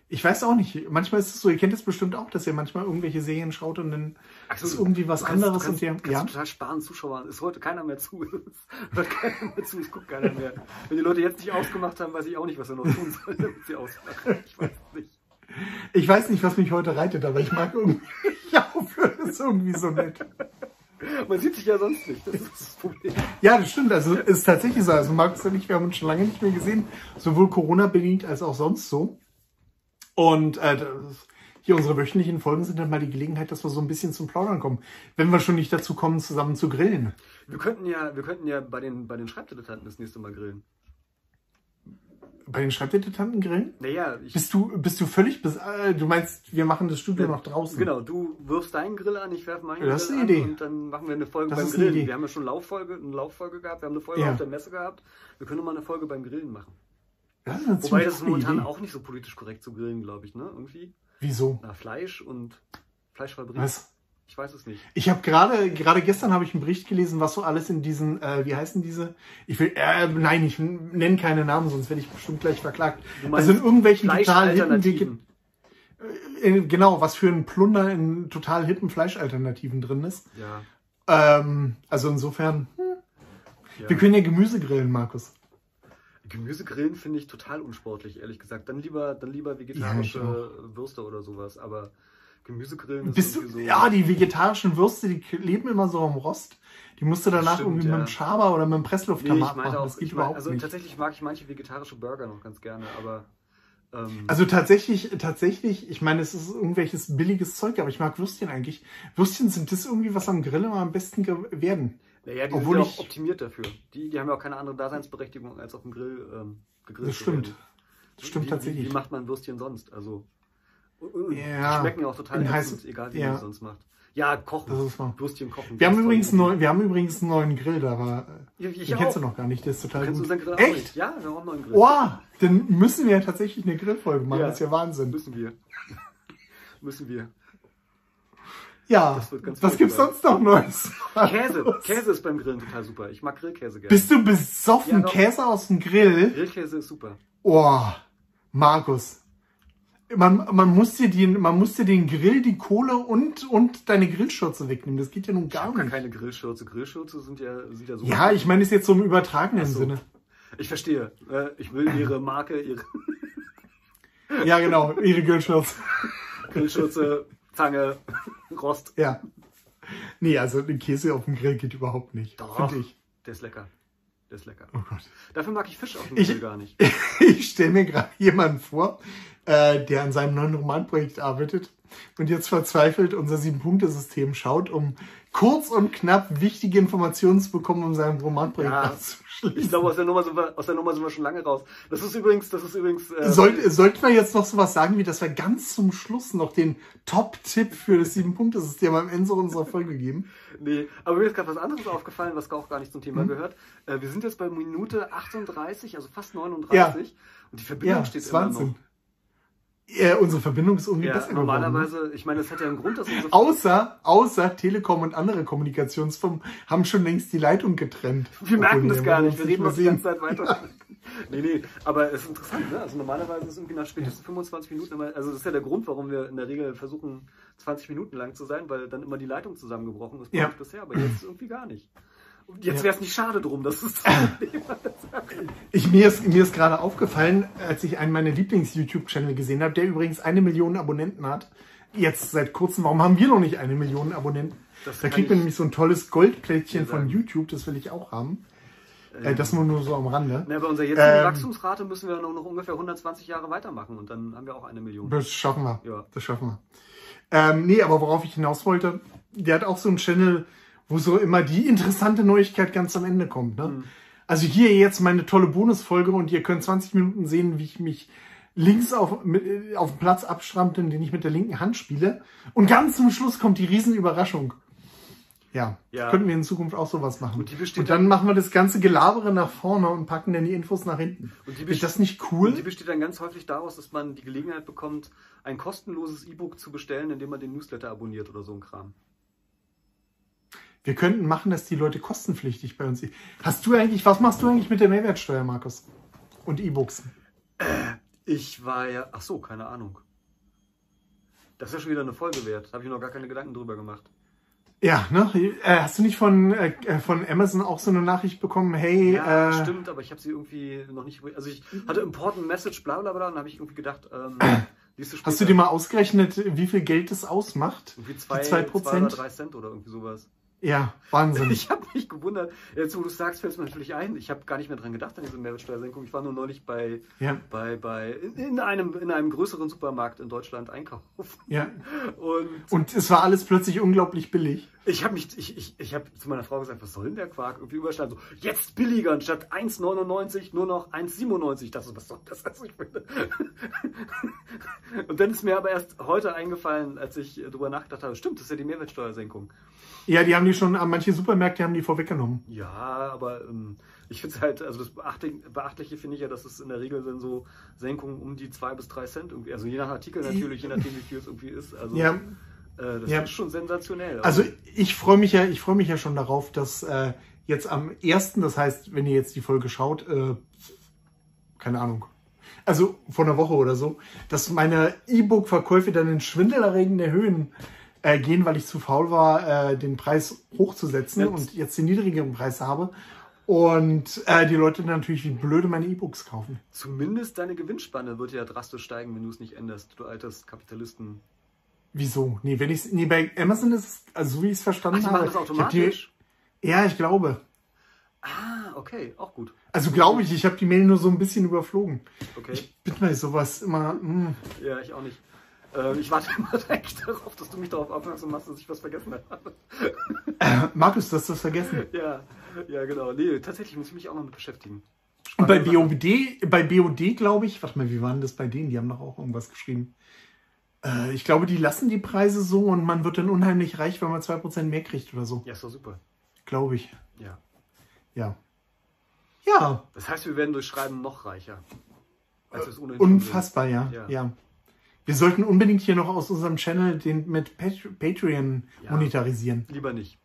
Ich weiß auch nicht. Manchmal ist es so, ihr kennt es bestimmt auch, dass ihr manchmal irgendwelche Serien schaut und dann Ach ist irgendwie was kannst- anderes kannst, und ihr. kannst Ja. total sparen, Zuschauer. Es hört keiner mehr zu. Es hört keiner mehr zu, es guckt keiner mehr. Wenn die Leute jetzt nicht ausgemacht haben, weiß ich auch nicht, was wir noch tun sollen, damit sie ausmachen. Ich weiß es nicht. Ich weiß nicht, was mich heute reitet, aber ich mag irgendwie. Ja, das ist irgendwie so nett. Man sieht sich ja sonst nicht, das ist das Problem. Ja, das stimmt. Also ist tatsächlich so. Also Markus und ich, wir haben uns schon lange nicht mehr gesehen, sowohl Corona-bedingt als auch sonst so. Und äh, hier unsere wöchentlichen Folgen sind dann mal die Gelegenheit, dass wir so ein bisschen zum Plaudern kommen. Wenn wir schon nicht dazu kommen, zusammen zu grillen. Wir könnten ja, wir könnten ja bei den, bei den Schreibdilettanten das nächste Mal grillen. Bei den Schreibdilettanten grillen? Naja, ich, Bist du, bist du völlig, bis, äh, du meinst, wir machen das Studio noch draußen? Genau, du wirfst deinen Grill an, ich werfe meinen Das ist Grill eine Idee. und dann machen wir eine Folge Das beim Grillen. Idee. Wir haben ja schon Lauffolge, eine Lauffolge gehabt, wir haben eine Folge Ja. auf der Messe gehabt. Wir können mal eine Folge beim Grillen machen. Das ist Wobei das ist momentan Idee. auch nicht so politisch korrekt zu grillen, glaube ich, ne? Irgendwie. Wieso? Na, Fleisch und Fleischfabrik. Was? Ich weiß es nicht. Ich habe gerade gerade gestern habe ich einen Bericht gelesen, was so alles in diesen, äh, wie heißen diese? Ich will, äh, nein, ich nenne keine Namen, sonst werde ich bestimmt gleich verklagt. Also in irgendwelchen total hippen. Wege- äh, genau, was für ein Plunder in total hippen Fleischalternativen drin ist. Ja. Ähm, also insofern, hm, ja. wir können ja Gemüse grillen, Markus. Gemüsegrillen finde ich total unsportlich, ehrlich gesagt. Dann lieber, dann lieber vegetarische Ja, Würste oder sowas. Aber Gemüsegrillen ist Bist du, so. ja, die vegetarischen Würste, die leben immer so am Rost. Die musst du danach Stimmt, irgendwie ja. mit dem Schaber oder mit dem Nee, ich abmachen. meinte auch, das geht ich mein, überhaupt also nicht. tatsächlich mag ich manche vegetarische Burger noch ganz gerne, aber ähm, Also tatsächlich, tatsächlich, ich meine, es ist irgendwelches billiges Zeug, aber ich mag Würstchen eigentlich. Würstchen sind das irgendwie, was am Grill immer am besten werden. naja, die obwohl sind ja ich- auch optimiert dafür. Die, die haben ja auch keine andere Daseinsberechtigung, als auf dem Grill ähm, gegrillt Das zu stimmt. werden. Das stimmt wie, tatsächlich. Wie, wie macht man Würstchen sonst? Also und- Ja, die schmecken ja auch total heißen- egal wie ja. man es sonst macht. Ja, kochen. Das ist wahr. Würstchen kochen. Wir haben, übrigens neuen, wir haben übrigens einen neuen Grill, da war, Ja, ich den kennst du noch gar nicht, der ist total Kennst du gut. unseren Grill auch Echt? nicht? Ja, wir haben auch einen Grill. Oh, dann müssen wir ja tatsächlich eine Grillfolge machen, Ja. das ist ja Wahnsinn. Müssen wir. Müssen wir. Ja, was gibt's furchtbar. sonst noch Neues? Käse. Käse ist beim Grillen total super. Ich mag Grillkäse gerne. Bist du besoffen? Ja. Käse aus dem Grill? Grillkäse ist super. Oh, Markus. Man, man, muss dir den, man muss dir den Grill, die Kohle und, und deine Grillschürze wegnehmen. Das geht ja nun Ich gar gar nicht. keine Grillschürze. Grillschürze sind ja, sind ja super. Ja, ich meine es jetzt so im übertragenen so. Sinne. Ich verstehe. Äh, Ich will ihre Marke, ihre Ja, genau, ihre Grillschürze. Grillschürze, Zange, Rost. Ja. Nee, also den Käse auf dem Grill geht überhaupt nicht. Doch. Finde ich. Der ist lecker. Der ist lecker. Oh Gott. Dafür mag ich Fisch auf dem Ich- Grill gar nicht. Ich stelle mir gerade jemanden vor, äh, der an seinem neuen Romanprojekt arbeitet und jetzt verzweifelt unser Sieben-Punkte-System schaut, um kurz und knapp wichtige Informationen zu bekommen, um sein Romanprojekt Ja, abzuschließen. Ich glaube, aus der Nummer sind wir, aus der Nummer sind wir schon lange raus. Das ist übrigens, das ist übrigens. Äh, Soll, sollten wir jetzt noch sowas sagen, wie dass wir ganz zum Schluss noch den Top-Tipp für das Sieben-Punkte-System am Ende unserer Folge geben? Nee, aber mir ist gerade was anderes aufgefallen, was auch gar nicht zum Mhm. Thema gehört. Äh, wir sind jetzt bei Minute 38, also fast 39. Und die Verbindung Ja, steht immer noch. Ja, unsere Verbindung ist irgendwie Ja, besser geworden. ne? normalerweise, ich meine, das hat ja einen Grund, dass unsere Außer, außer Telekom und andere Kommunikationsfirmen haben schon längst die Leitung getrennt. Wir merken das ja, gar nicht, wir reden noch die ganze. Zeit weiter. nee, nee, aber es ist interessant, ne? Also normalerweise ist es irgendwie nach spätestens 25 Minuten immer, also das ist ja der Grund, warum wir in der Regel versuchen, 20 Minuten lang zu sein, weil dann immer die Leitung zusammengebrochen ist Ja. bisher, aber jetzt irgendwie gar nicht. Und jetzt Ja. wäre es nicht schade drum, das ist das Problem. Ich, mir ist, mir ist gerade aufgefallen, als ich einen meiner Lieblings-YouTube-Channel gesehen habe, der übrigens eine Million Abonnenten hat. Jetzt seit kurzem, warum haben wir noch nicht eine Million Abonnenten? Das da kriegt man ich nämlich so ein tolles Goldplättchen von. YouTube, das will ich auch haben. Äh, das nur, nur so am Rande. Na, bei unserer jetzigen Ähm. Wachstumsrate müssen wir noch, noch ungefähr 120 Jahre weitermachen und dann haben wir auch eine Million. Das schaffen wir. Ja. Das schaffen wir. Ähm, nee, aber worauf ich hinaus wollte, der hat auch so einen Channel, wo so immer die interessante Neuigkeit ganz am Ende kommt. Ne? Also hier jetzt meine tolle Bonusfolge und ihr könnt 20 Minuten sehen, wie ich mich links auf, mit, auf dem Platz abstrampte, den ich mit der linken Hand spiele. Und ganz zum Schluss kommt die Riesenüberraschung. Ja, ja. könnten wir in Zukunft auch sowas machen. Und, und dann, dann machen wir das ganze Gelabere nach vorne und packen dann die Infos nach hinten. Ist das nicht cool? Und die besteht dann ganz häufig daraus, dass man die Gelegenheit bekommt, ein kostenloses E-Book zu bestellen, indem man den Newsletter abonniert oder so ein Kram. Wir könnten machen, dass die Leute kostenpflichtig bei uns sind. Hast du eigentlich, was machst du eigentlich mit der Mehrwertsteuer, Markus? Und E-Books? Ich war ja, ach so, keine Ahnung. Das ist ja schon wieder eine Folge wert. Da habe ich noch gar keine Gedanken drüber gemacht. Ja, ne? Äh, hast du nicht von, äh, äh, von Amazon auch so eine Nachricht bekommen? Hey, ja, äh, stimmt, aber ich habe sie irgendwie noch nicht. Also ich hatte Important Message, bla bla bla, und habe ich irgendwie gedacht, ähm, du Hast du dir mal ausgerechnet, wie viel Geld das ausmacht? Irgendwie zwei, zwei Prozent? Zwei oder drei Cent oder irgendwie sowas. Ja, Wahnsinn. Ich habe mich gewundert, jetzt wo du sagst, fällt es mir natürlich ein. Ich habe gar nicht mehr dran gedacht an diese Mehrwertsteuersenkung. Ich war nur neulich bei, ja. bei, bei in, in, einem, in einem größeren Supermarkt in Deutschland einkaufen. Ja. Und, Und es war alles plötzlich unglaublich billig. Ich habe mich, ich, ich, ich habe zu meiner Frau gesagt, was soll denn der Quark? Irgendwie überstand so, jetzt billiger, anstatt 1,99 nur noch 1,97. Das ist was soll das? Also ich finde. Und dann ist mir aber erst heute eingefallen, als ich darüber nachgedacht habe, stimmt, das ist ja die Mehrwertsteuersenkung. Ja, die haben die schon, manche Supermärkte haben die vorweggenommen. Ja, aber ähm, ich finde es halt, also das Beachtliche, Beachtliche finde ich ja, dass es in der Regel sind so Senkungen um die zwei bis drei Cent irgendwie. Also je nach Artikel natürlich, je nachdem wie viel es irgendwie ist. Also ja. Äh, das ja. ist schon sensationell. Also, also ich freue mich ja, ich freue mich ja schon darauf, dass äh, jetzt am ersten, das heißt, wenn ihr jetzt die Folge schaut, äh, keine Ahnung, also vor einer Woche oder so, dass meine E-Book-Verkäufe dann in schwindelerregende Höhen äh, gehen, weil ich zu faul war, äh, den Preis hochzusetzen jetzt. und jetzt den niedrigeren Preis habe. Und äh, die Leute natürlich wie blöde meine E-Books kaufen. Zumindest deine Gewinnspanne wird ja drastisch steigen, wenn du es nicht änderst, du altes Kapitalisten. Wieso? Nee, wenn ich nee, bei Amazon ist es, also so wie ich es verstanden Ach, habe. Das automatisch? Die, ja, ich glaube. Ah, okay, auch gut. Also glaube ich, ich habe die Mail nur so ein bisschen überflogen. Okay. Ich bin bei sowas immer. Mh. Hm. Ja, ich auch nicht. Äh, ich warte immer eigentlich darauf, dass du mich darauf aufmerksam machst, dass ich was vergessen habe. Äh, Markus, du hast das vergessen. Ja, ja, genau. Nee, tatsächlich muss ich mich auch noch mit beschäftigen. Und bei BOD, bei BOD glaube ich, warte mal, wie war denn das bei denen? Die haben doch auch irgendwas geschrieben. Äh, ich glaube, die lassen die Preise so und man wird dann unheimlich reich, wenn man 2% mehr kriegt oder so. Ja, ist doch super. Glaube ich. Ja. Ja. Ja. Das heißt, wir werden durch Schreiben noch reicher. Als es Unfassbar, ja. ja. ja. Wir sollten unbedingt hier noch aus unserem Channel den mit Patreon ja, monetarisieren. Lieber nicht.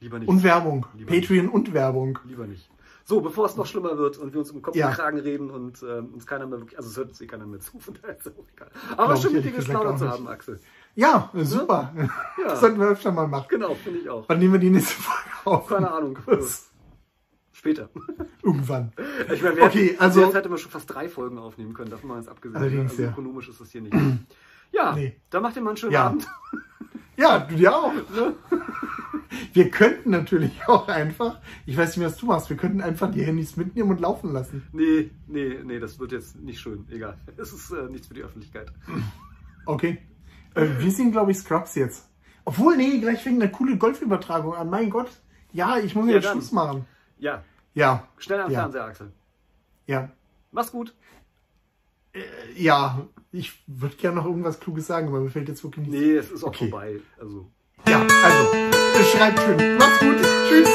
Lieber nicht. Und Werbung. Lieber Patreon nicht. und Werbung. Lieber nicht. So, bevor es noch schlimmer wird und wir uns um Kopf ja. und Kragen reden und äh, uns keiner mehr wirklich, also es hört uns eh keiner mehr zu, von daher ist auch egal. Aber schön mit dir gesplaudert zu haben, Axel. Ja, super. Ja? Das sollten wir öfter mal machen. Genau, finde ich auch. Wann nehmen wir die nächste Folge auf? Keine Ahnung. Später. Irgendwann. Ich meine, wir okay, hätten, also, jetzt hätte man schon fast drei Folgen aufnehmen können, davon mal jetzt abgesehen. Allerdings, also ja. ökonomisch ist das hier nicht. Ja, nee. dann macht ihr mal einen schönen ja. Abend. Ja, du dir auch. Ne? Wir könnten natürlich auch einfach, ich weiß nicht, was du machst, wir könnten einfach die Handys mitnehmen und laufen lassen. Nee, nee, nee, das wird jetzt nicht schön. Egal. Es ist äh, nichts für die Öffentlichkeit. Okay. Äh, wir sehen, glaube ich, Scrubs jetzt. Obwohl, nee, gleich fängt eine coole Golfübertragung an. Mein Gott. Ja, ich muss ja, jetzt. Schluss machen. Ja. Ja. Schnell am ja. Fernseher, Axel. Ja. Mach's gut. Äh, ja, ich würde gerne noch irgendwas Kluges sagen, aber mir fällt jetzt wirklich nichts. Nee, es ist auch okay. vorbei. Also. Ja, also, schreibt schön. Macht's gut. Tschüss.